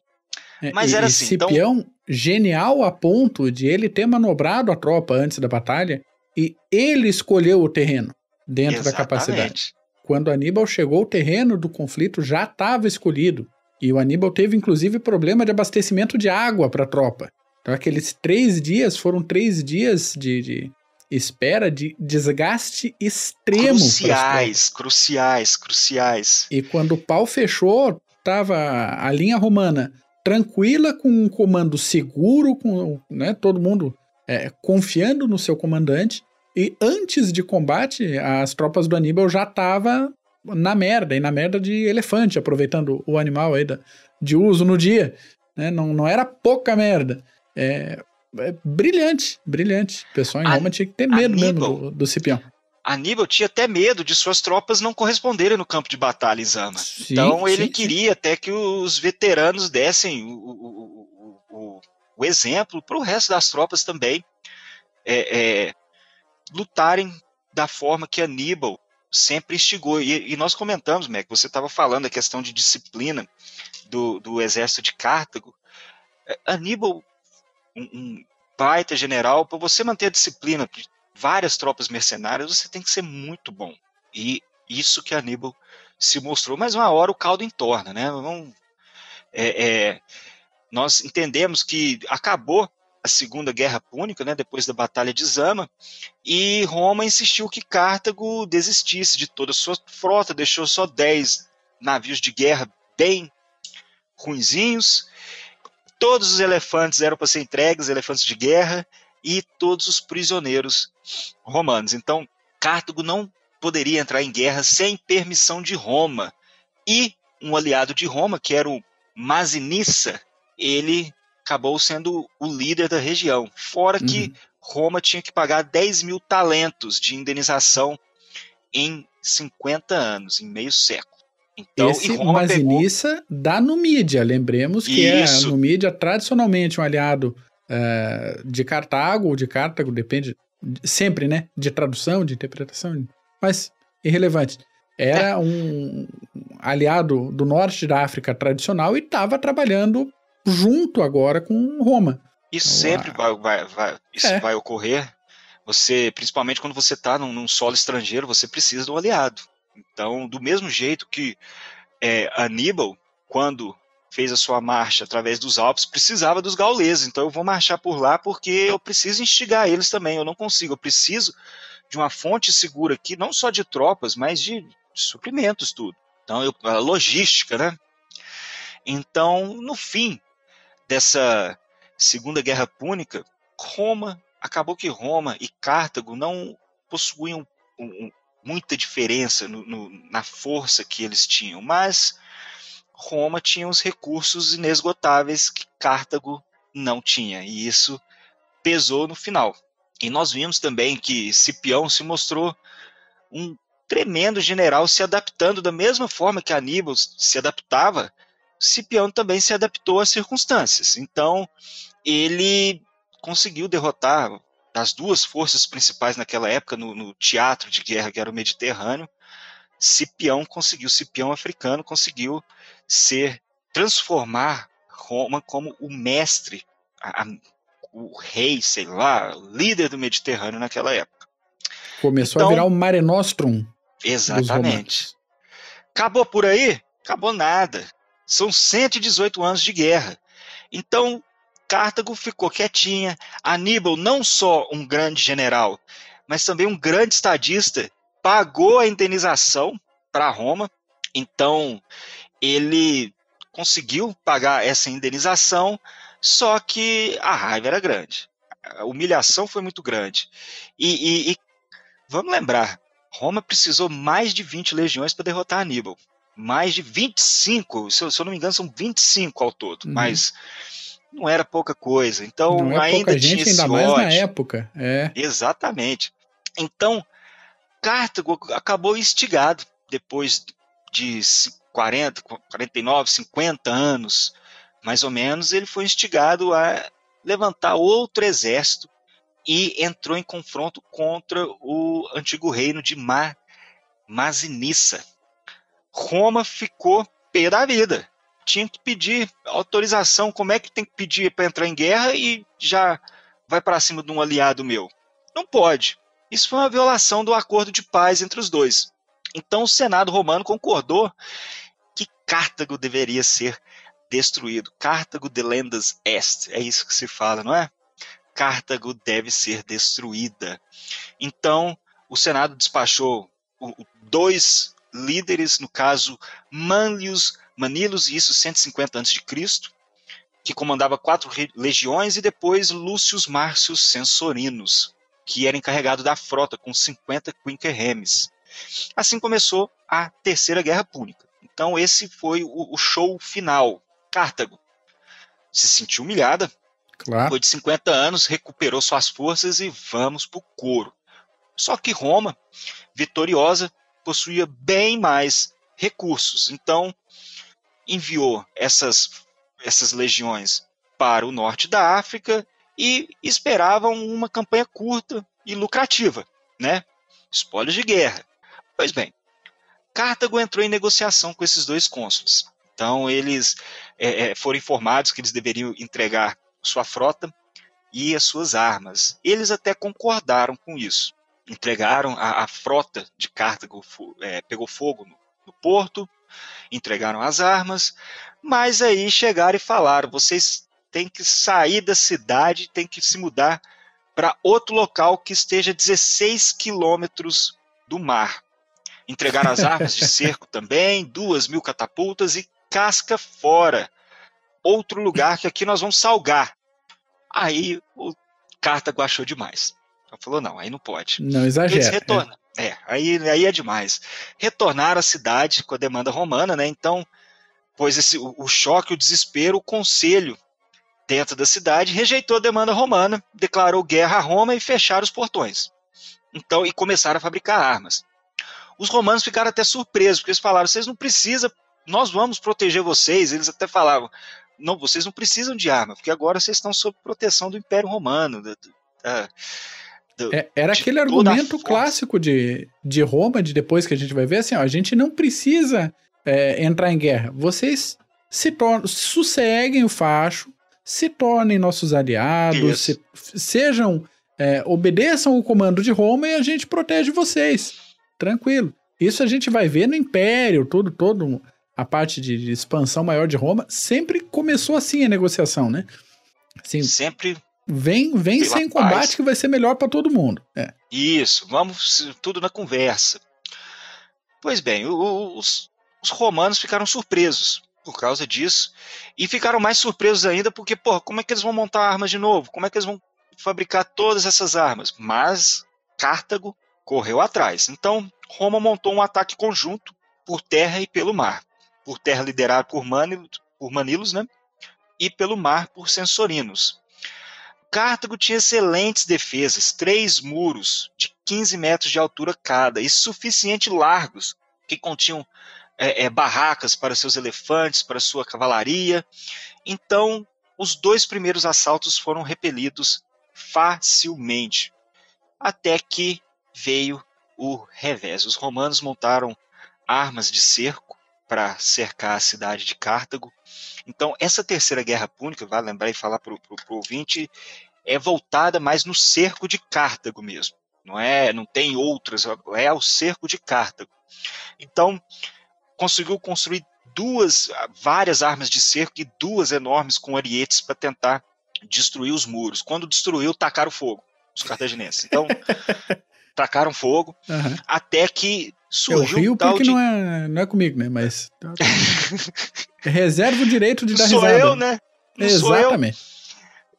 É, Mas e, era assim. Cipião, então... genial a ponto de ele ter manobrado a tropa antes da batalha e ele escolheu o terreno dentro Exatamente. da capacidade. Quando Aníbal chegou, o terreno do conflito já estava escolhido. E o Aníbal teve, inclusive, problema de abastecimento de água para a tropa. Então, aqueles três dias foram três dias de, de espera, de desgaste extremo. Cruciais, cruciais, cruciais. E quando o pau fechou, estava a linha romana tranquila, com um comando seguro, com né, todo mundo é, confiando no seu comandante. E antes de combate, as tropas do Aníbal já estavam na merda, e na merda de elefante, aproveitando o animal aí da, de uso no dia. Né? Não, não era pouca merda. É, é brilhante, brilhante. O pessoal em Roma tinha que ter medo Aníbal, mesmo do, do Cipião. Aníbal tinha até medo de suas tropas não corresponderem no campo de batalha em Zama. Sim, então ele sim, queria sim. até que os veteranos dessem o, o, o, o exemplo para o resto das tropas também é, é, lutarem da forma que Aníbal sempre instigou. E, e nós comentamos, Mac, você estava falando a questão de disciplina do, do exército de Cartago. É, Aníbal, um, um baita general, para você manter a disciplina de várias tropas mercenárias, você tem que ser muito bom. E isso que Aníbal se mostrou. Mas uma hora o caldo entorna, né? Não, é, é, nós entendemos que acabou a Segunda Guerra Púnica, né, depois da Batalha de Zama, e Roma insistiu que Cartago desistisse de toda a sua frota, deixou só 10 navios de guerra bem ruinzinhos, todos os elefantes eram para ser entregues, elefantes de guerra, e todos os prisioneiros romanos. Então, Cartago não poderia entrar em guerra sem permissão de Roma. E um aliado de Roma, que era o Masinissa, ele acabou sendo o líder da região. Fora uhum. que Roma tinha que pagar 10 mil talentos de indenização em 50 anos, em meio século. Então, Esse Masinissa pegou... da Numídia, lembremos que é Isso. é a Numídia tradicionalmente um aliado uh, de Cartago ou de Cartago, depende sempre, né, de tradução, de interpretação, mas irrelevante. Era é. um aliado do norte da África tradicional e estava trabalhando junto agora com Roma. Isso então, sempre vai, vai, vai, isso é. vai ocorrer. Você, principalmente quando você está num, num, solo estrangeiro, você precisa de um aliado. Então, do mesmo jeito que é, Aníbal, quando fez a sua marcha através dos Alpes, precisava dos gauleses. Então, eu vou marchar por lá porque eu preciso instigar eles também. Eu não consigo. Eu preciso de uma fonte segura aqui, não só de tropas, mas de, de suprimentos, tudo. Então, eu, a logística, né? Então, no fim, dessa Segunda Guerra Púnica, Roma, acabou que Roma e Cartago não possuíam um, um, muita diferença no, no, na força que eles tinham, mas Roma tinha os recursos inesgotáveis que Cartago não tinha, e isso pesou no final. E nós vimos também que Cipião se mostrou um tremendo general se adaptando da mesma forma que Aníbal se adaptava Cipiano também se adaptou às circunstâncias. Então, ele conseguiu derrotar as duas forças principais naquela época no, no teatro de guerra que era o Mediterrâneo. Cipião conseguiu, Cipião africano conseguiu ser transformar Roma como o mestre, a, a, o rei, sei lá, líder do Mediterrâneo naquela época. Começou então, a virar o Mare Nostrum. Exatamente. Acabou por aí? Acabou nada. São 118 anos de guerra. Então, Cartago ficou quietinha. Aníbal, não só um grande general, mas também um grande estadista, pagou a indenização para Roma. Então, ele conseguiu pagar essa indenização, só que a raiva era grande. A humilhação foi muito grande. E, e, e vamos lembrar, Roma precisou mais de 20 legiões para derrotar Aníbal mais de 25, se eu, se eu não me engano, são 25 ao todo, uhum. mas não era pouca coisa. Então não é ainda pouca gente, ainda mais na época. É. Exatamente. Então, Cartago acabou instigado depois de 40, 49, 50 anos, mais ou menos, ele foi instigado a levantar outro exército e entrou em confronto contra o antigo reino de Ma Masinissa. Roma ficou pé da vida. Tinha que pedir autorização. Como é que tem que pedir para entrar em guerra e já vai para cima de um aliado meu? Não pode. Isso foi uma violação do acordo de paz entre os dois. Então o Senado romano concordou que Cartago deveria ser destruído. Cartago de lendas est. É isso que se fala, não é? Cartago deve ser destruída. Então o Senado despachou dois líderes, no caso Manlius Manilos, e isso 150 a.C., que comandava quatro legiões, e depois Lúcio Márcios Censorinos, que era encarregado da frota com 50 quinquerremes. Assim começou a Terceira Guerra Púnica. Então esse foi o, o show final. Cartago se sentiu humilhada, claro. foi de 50 anos, recuperou suas forças e vamos para o couro. Só que Roma, vitoriosa, possuía bem mais recursos. Então enviou essas, essas legiões para o norte da África e esperavam uma campanha curta e lucrativa, né? Espólios de guerra. Pois bem, Cartago entrou em negociação com esses dois cônsules. Então eles é, é, foram informados que eles deveriam entregar sua frota e as suas armas. Eles até concordaram com isso. Entregaram a, a frota de Cartago, é, pegou fogo no, no porto, entregaram as armas, mas aí chegaram e falaram: vocês têm que sair da cidade, têm que se mudar para outro local que esteja a 16 quilômetros do mar. Entregaram as armas de cerco também, duas mil catapultas e casca fora. Outro lugar que aqui nós vamos salgar. Aí o Cartago achou demais. Então falou: não, aí não pode. Não exagera. Eles retornam. É. aí, aí é demais. Retornaram à cidade com a demanda romana, né? Então, pois esse, o, o choque, o desespero, o conselho dentro da cidade rejeitou a demanda romana, declarou guerra a Roma e fecharam os portões. Então, e começaram a fabricar armas. Os romanos ficaram até surpresos, porque eles falaram: vocês não precisam, nós vamos proteger vocês. Eles até falavam: não, vocês não precisam de arma, porque agora vocês estão sob proteção do Império Romano. Do, do, é, era aquele argumento clássico de, de Roma, de depois que a gente vai ver assim: ó, a gente não precisa é, entrar em guerra. Vocês se tornam, sosseguem o facho, se tornem nossos aliados, se, sejam, é, obedeçam o comando de Roma e a gente protege vocês. Tranquilo. Isso a gente vai ver no Império, todo, todo a parte de expansão maior de Roma, sempre começou assim a negociação, né? Assim, sempre vem vem sem combate paz. que vai ser melhor para todo mundo. É. Isso, vamos tudo na conversa. Pois bem, os, os romanos ficaram surpresos por causa disso e ficaram mais surpresos ainda porque, pô, como é que eles vão montar armas de novo? Como é que eles vão fabricar todas essas armas? Mas Cartago correu atrás. Então, Roma montou um ataque conjunto por terra e pelo mar. Por terra liderado por, Manilos, por Manilos né? e pelo mar por Censorinos. Cartago tinha excelentes defesas, três muros de 15 metros de altura cada e suficiente largos, que continham é, é, barracas para seus elefantes, para sua cavalaria. Então, os dois primeiros assaltos foram repelidos facilmente, até que veio o revés. Os romanos montaram armas de cerco para cercar a cidade de Cartago. Então, essa terceira guerra púnica, vai lembrar e falar para o ouvinte, é voltada mais no cerco de Cartago mesmo. Não é, não tem outras, é o cerco de Cartago. Então, conseguiu construir duas, várias armas de cerco e duas enormes com arietes para tentar destruir os muros. Quando destruiu, tacaram fogo os cartaginenses. Então, tacaram fogo, uhum. até que surgiu Eu rio um porque de... não, é, não é comigo, né? Mas reserva o direito de dar Sou risada. eu, né? Não Exatamente.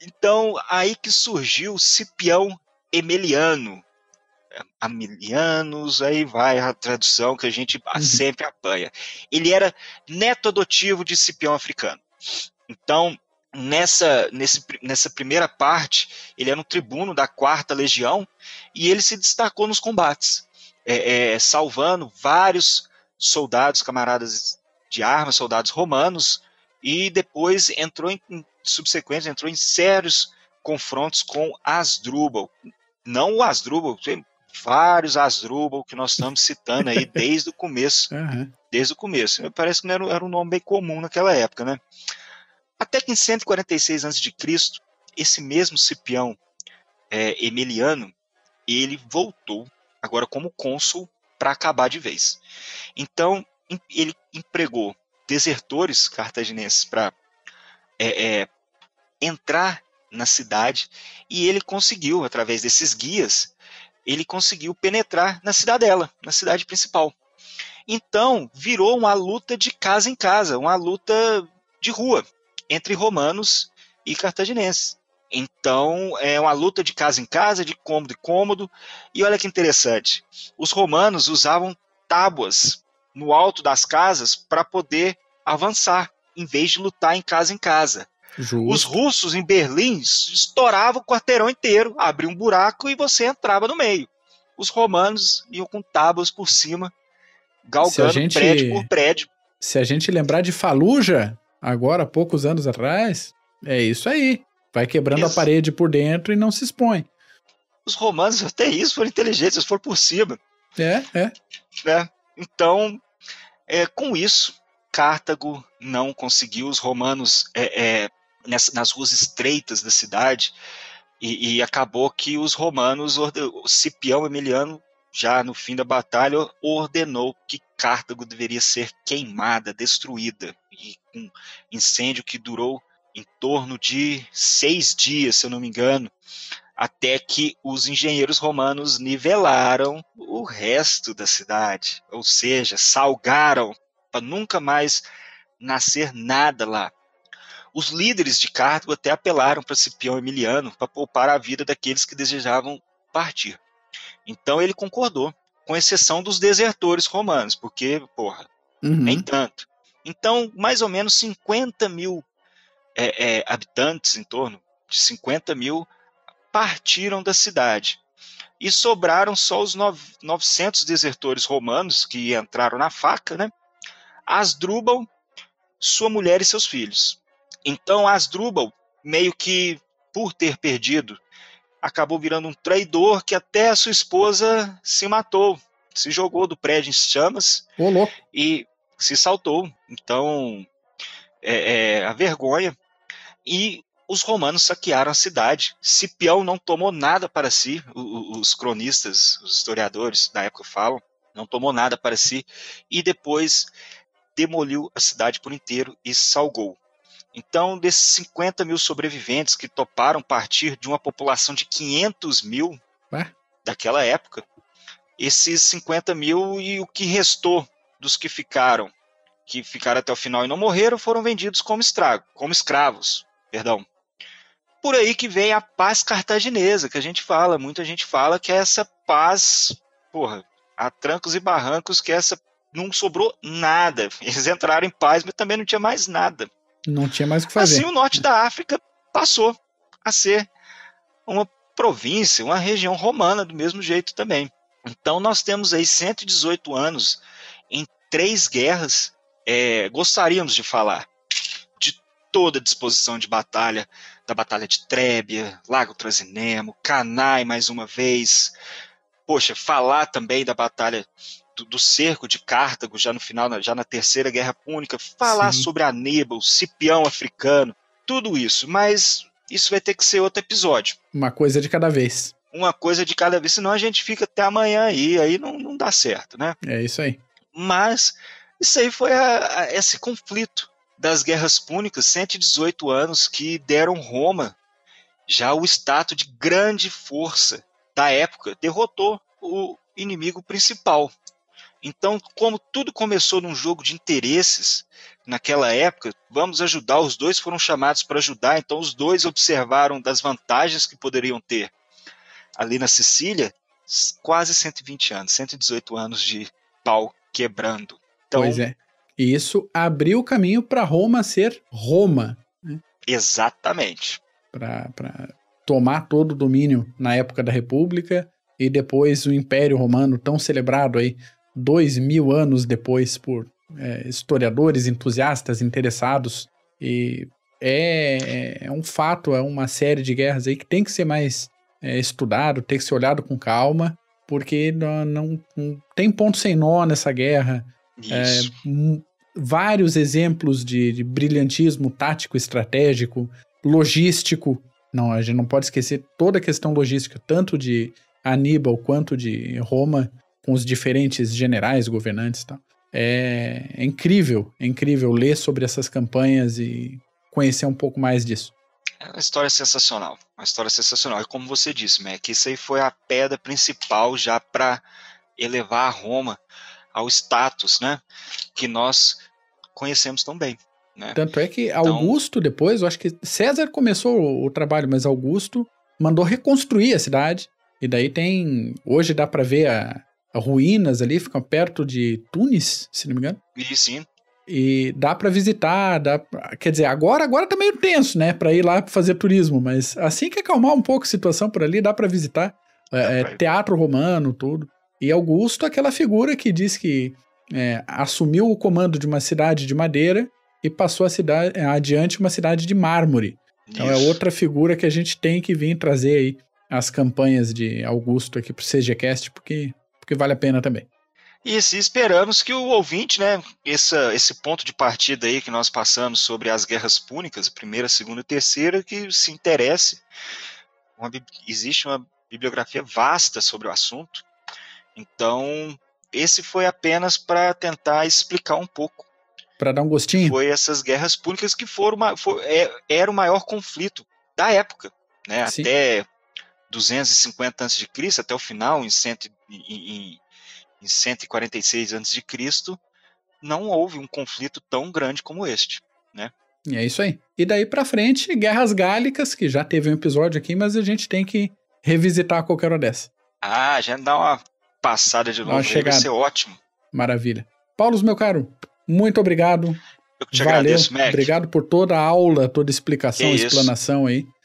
Então, aí que surgiu Cipião Emeliano. Amelianos, aí vai a tradução que a gente uhum. sempre apanha. Ele era neto adotivo de Cipião africano. Então, nessa, nesse, nessa primeira parte, ele era um tribuno da quarta legião e ele se destacou nos combates, é, é, salvando vários soldados, camaradas de armas, soldados romanos, e depois entrou em, em subsequente, entrou em sérios confrontos com Asdrubal. Não o Asdrubal, tem vários Asdrubal que nós estamos citando aí desde o começo. Uhum. Desde o começo. Parece que não era, era um nome bem comum naquela época, né? Até que em 146 a.C., esse mesmo Cipião é, Emiliano, ele voltou agora como cônsul para acabar de vez. Então, ele empregou desertores cartaginenses para é, é, entrar na cidade e ele conseguiu, através desses guias, ele conseguiu penetrar na cidadela, na cidade principal. Então, virou uma luta de casa em casa, uma luta de rua entre romanos e cartaginenses. Então, é uma luta de casa em casa, de cômodo em cômodo. E olha que interessante: os romanos usavam tábuas no alto das casas para poder avançar, em vez de lutar em casa em casa. Justo. Os russos em Berlim estouravam o quarteirão inteiro, abriam um buraco e você entrava no meio. Os romanos iam com tábuas por cima, galgando gente, prédio por prédio. Se a gente lembrar de Faluja, agora, poucos anos atrás, é isso aí. Vai quebrando isso. a parede por dentro e não se expõe. Os romanos, até isso, foram inteligentes, eles foram por cima. É, é. é. Então, é, com isso, Cartago não conseguiu, os romanos, é, é, nas, nas, ruas estreitas da cidade, e, e acabou que os romanos, o Cipião Emiliano, já no fim da batalha, ordenou que Cartago deveria ser queimada, destruída, e um incêndio que durou em torno de seis dias, se eu não me engano, até que os engenheiros romanos nivelaram o resto da cidade, ou seja, salgaram para nunca mais nascer nada lá. Os líderes de Cartago até apelaram para Cipião Emiliano para poupar a vida daqueles que desejavam partir. Então ele concordou, com exceção dos desertores romanos, porque, porra, uhum. nem tanto. Então, mais ou menos 50 mil é, é, habitantes, em torno de 50 mil, partiram da cidade. E sobraram só os 900 desertores romanos que entraram na faca, né? Asdrubal, sua mulher e seus filhos. Então Asdrubal, meio que por ter perdido, acabou virando um traidor que até a sua esposa se matou, se jogou do prédio em chamas e se saltou. Então, é, é, a vergonha. E os romanos saquearam a cidade. Cipião não tomou nada para si, os cronistas, os historiadores da época falam, não tomou nada para si, e depois demoliu a cidade por inteiro e salgou. Então, desses 50 mil sobreviventes que toparam partir de uma população de 500 mil Ué? daquela época, esses 50 mil e o que restou dos que ficaram, que ficaram até o final e não morreram, foram vendidos como, estrago, como escravos. Perdão. Por aí que vem a paz cartaginesa, que a gente fala, muita gente fala que é essa paz, porra, a trancos e barrancos, que essa não sobrou nada. Eles entraram em paz, mas também não tinha mais nada. Não tinha mais o que fazer. Assim, o norte da África passou a ser uma província, uma região romana do mesmo jeito também. Então nós temos aí 118 anos em três guerras. É, gostaríamos de falar de toda a disposição de batalha, da Batalha de Trébia, Lago Trasinemo, Canai mais uma vez. Poxa, falar também da Batalha do, do, cerco de Cartago, já no final, já na Terceira Guerra Púnica, falar Sim. sobre Aníbal, Cipião africano, tudo isso, mas isso vai ter que ser outro episódio. Uma coisa de cada vez. Uma coisa de cada vez, senão a gente fica até amanhã aí, aí não, não dá certo, né? É isso aí. Mas isso aí foi a, a, esse conflito das guerras púnicas, 118 anos, que deram Roma já o status de grande força da época, derrotou o inimigo principal, então, como tudo começou num jogo de interesses naquela época, vamos ajudar. Os dois foram chamados para ajudar, então os dois observaram das vantagens que poderiam ter. Ali na Sicília, quase 120 anos, 118 anos de pau quebrando. Então, pois é. E isso abriu o caminho para Roma ser Roma. Né? Exatamente. Para tomar todo o domínio na época da República e depois o Império Romano, tão celebrado aí dois mil anos depois por é, historiadores, entusiastas, interessados. E é, é, um fato, é uma série de guerras aí que tem que ser mais é, estudado, tem que ser olhado com calma, porque não, não, não tem ponto sem nó nessa guerra. É, vários exemplos de, de brilhantismo tático, estratégico, logístico. Não, a gente não pode esquecer toda a questão logística, tanto de Aníbal quanto de Roma, com os diferentes generais, governantes e tal. É, é, incrível, é incrível ler sobre essas campanhas e conhecer um pouco mais disso. É uma história sensacional, uma história sensacional. E como você disse, Mac, isso aí foi a pedra principal já para elevar a Roma ao status né, que nós conhecemos tão bem. Né? Tanto é que então Augusto, então, depois, eu acho que César começou o, o trabalho, mas Augusto mandou reconstruir a cidade. E daí tem. Hoje dá para ver a, ruínas ali, ficam perto de Tunis, se não me engano. E sim. E dá para visitar, dá pra, quer dizer, agora agora tá meio tenso, né, para ir lá fazer turismo, mas assim que acalmar um pouco a situação por ali, dá para visitar. É, é, teatro romano, tudo. E Augusto, aquela figura que diz que é, assumiu o comando de uma cidade de madeira e passou a cidade é, adiante uma cidade de mármore. Então é Isso. é outra figura que a gente tem que vir trazer aí as campanhas de Augusto aqui pro CGCast, porque, porque vale a pena também. E assim, esperamos que o ouvinte, né, essa, esse ponto de partida aí que nós passamos sobre as guerras púnicas, primeira, segunda e terceira, que se interesse. Uma, existe uma bibliografia vasta sobre o assunto. Então, esse foi apenas para tentar explicar um pouco. Para dar um gostinho? Foi essas guerras púnicas que foram foi, é, era o maior conflito da época, né? Até 250 a.C., até o final, em, cento, em, em 146 a.C., não houve um conflito tão grande como este, né? É isso aí. E daí para frente, Guerras Gálicas, que já teve um episódio aqui, mas a gente tem que revisitar qualquer hora dessa. Ah, já dá uma passada de novo, aí, vai ser ótimo. Maravilha. Paulo, meu caro, muito obrigado. Eu que te Valeu. agradeço, Mac. Obrigado por toda a aula, toda a explicação, que explanação isso. aí.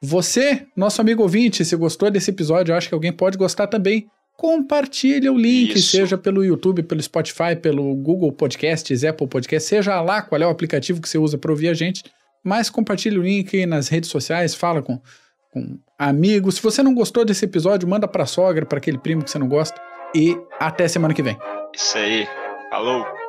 Você, nosso amigo ouvinte, se gostou desse episódio, eu acho que alguém pode gostar também compartilha o link, Isso. seja pelo YouTube, pelo Spotify, pelo Google Podcasts, Apple Podcasts, seja lá qual é o aplicativo que você usa para ouvir a gente, mas compartilha o link nas redes sociais, fala com, com amigos. Se você não gostou desse episódio, manda para sogra, para aquele primo que você não gosta e até semana que vem. Isso aí. Falou.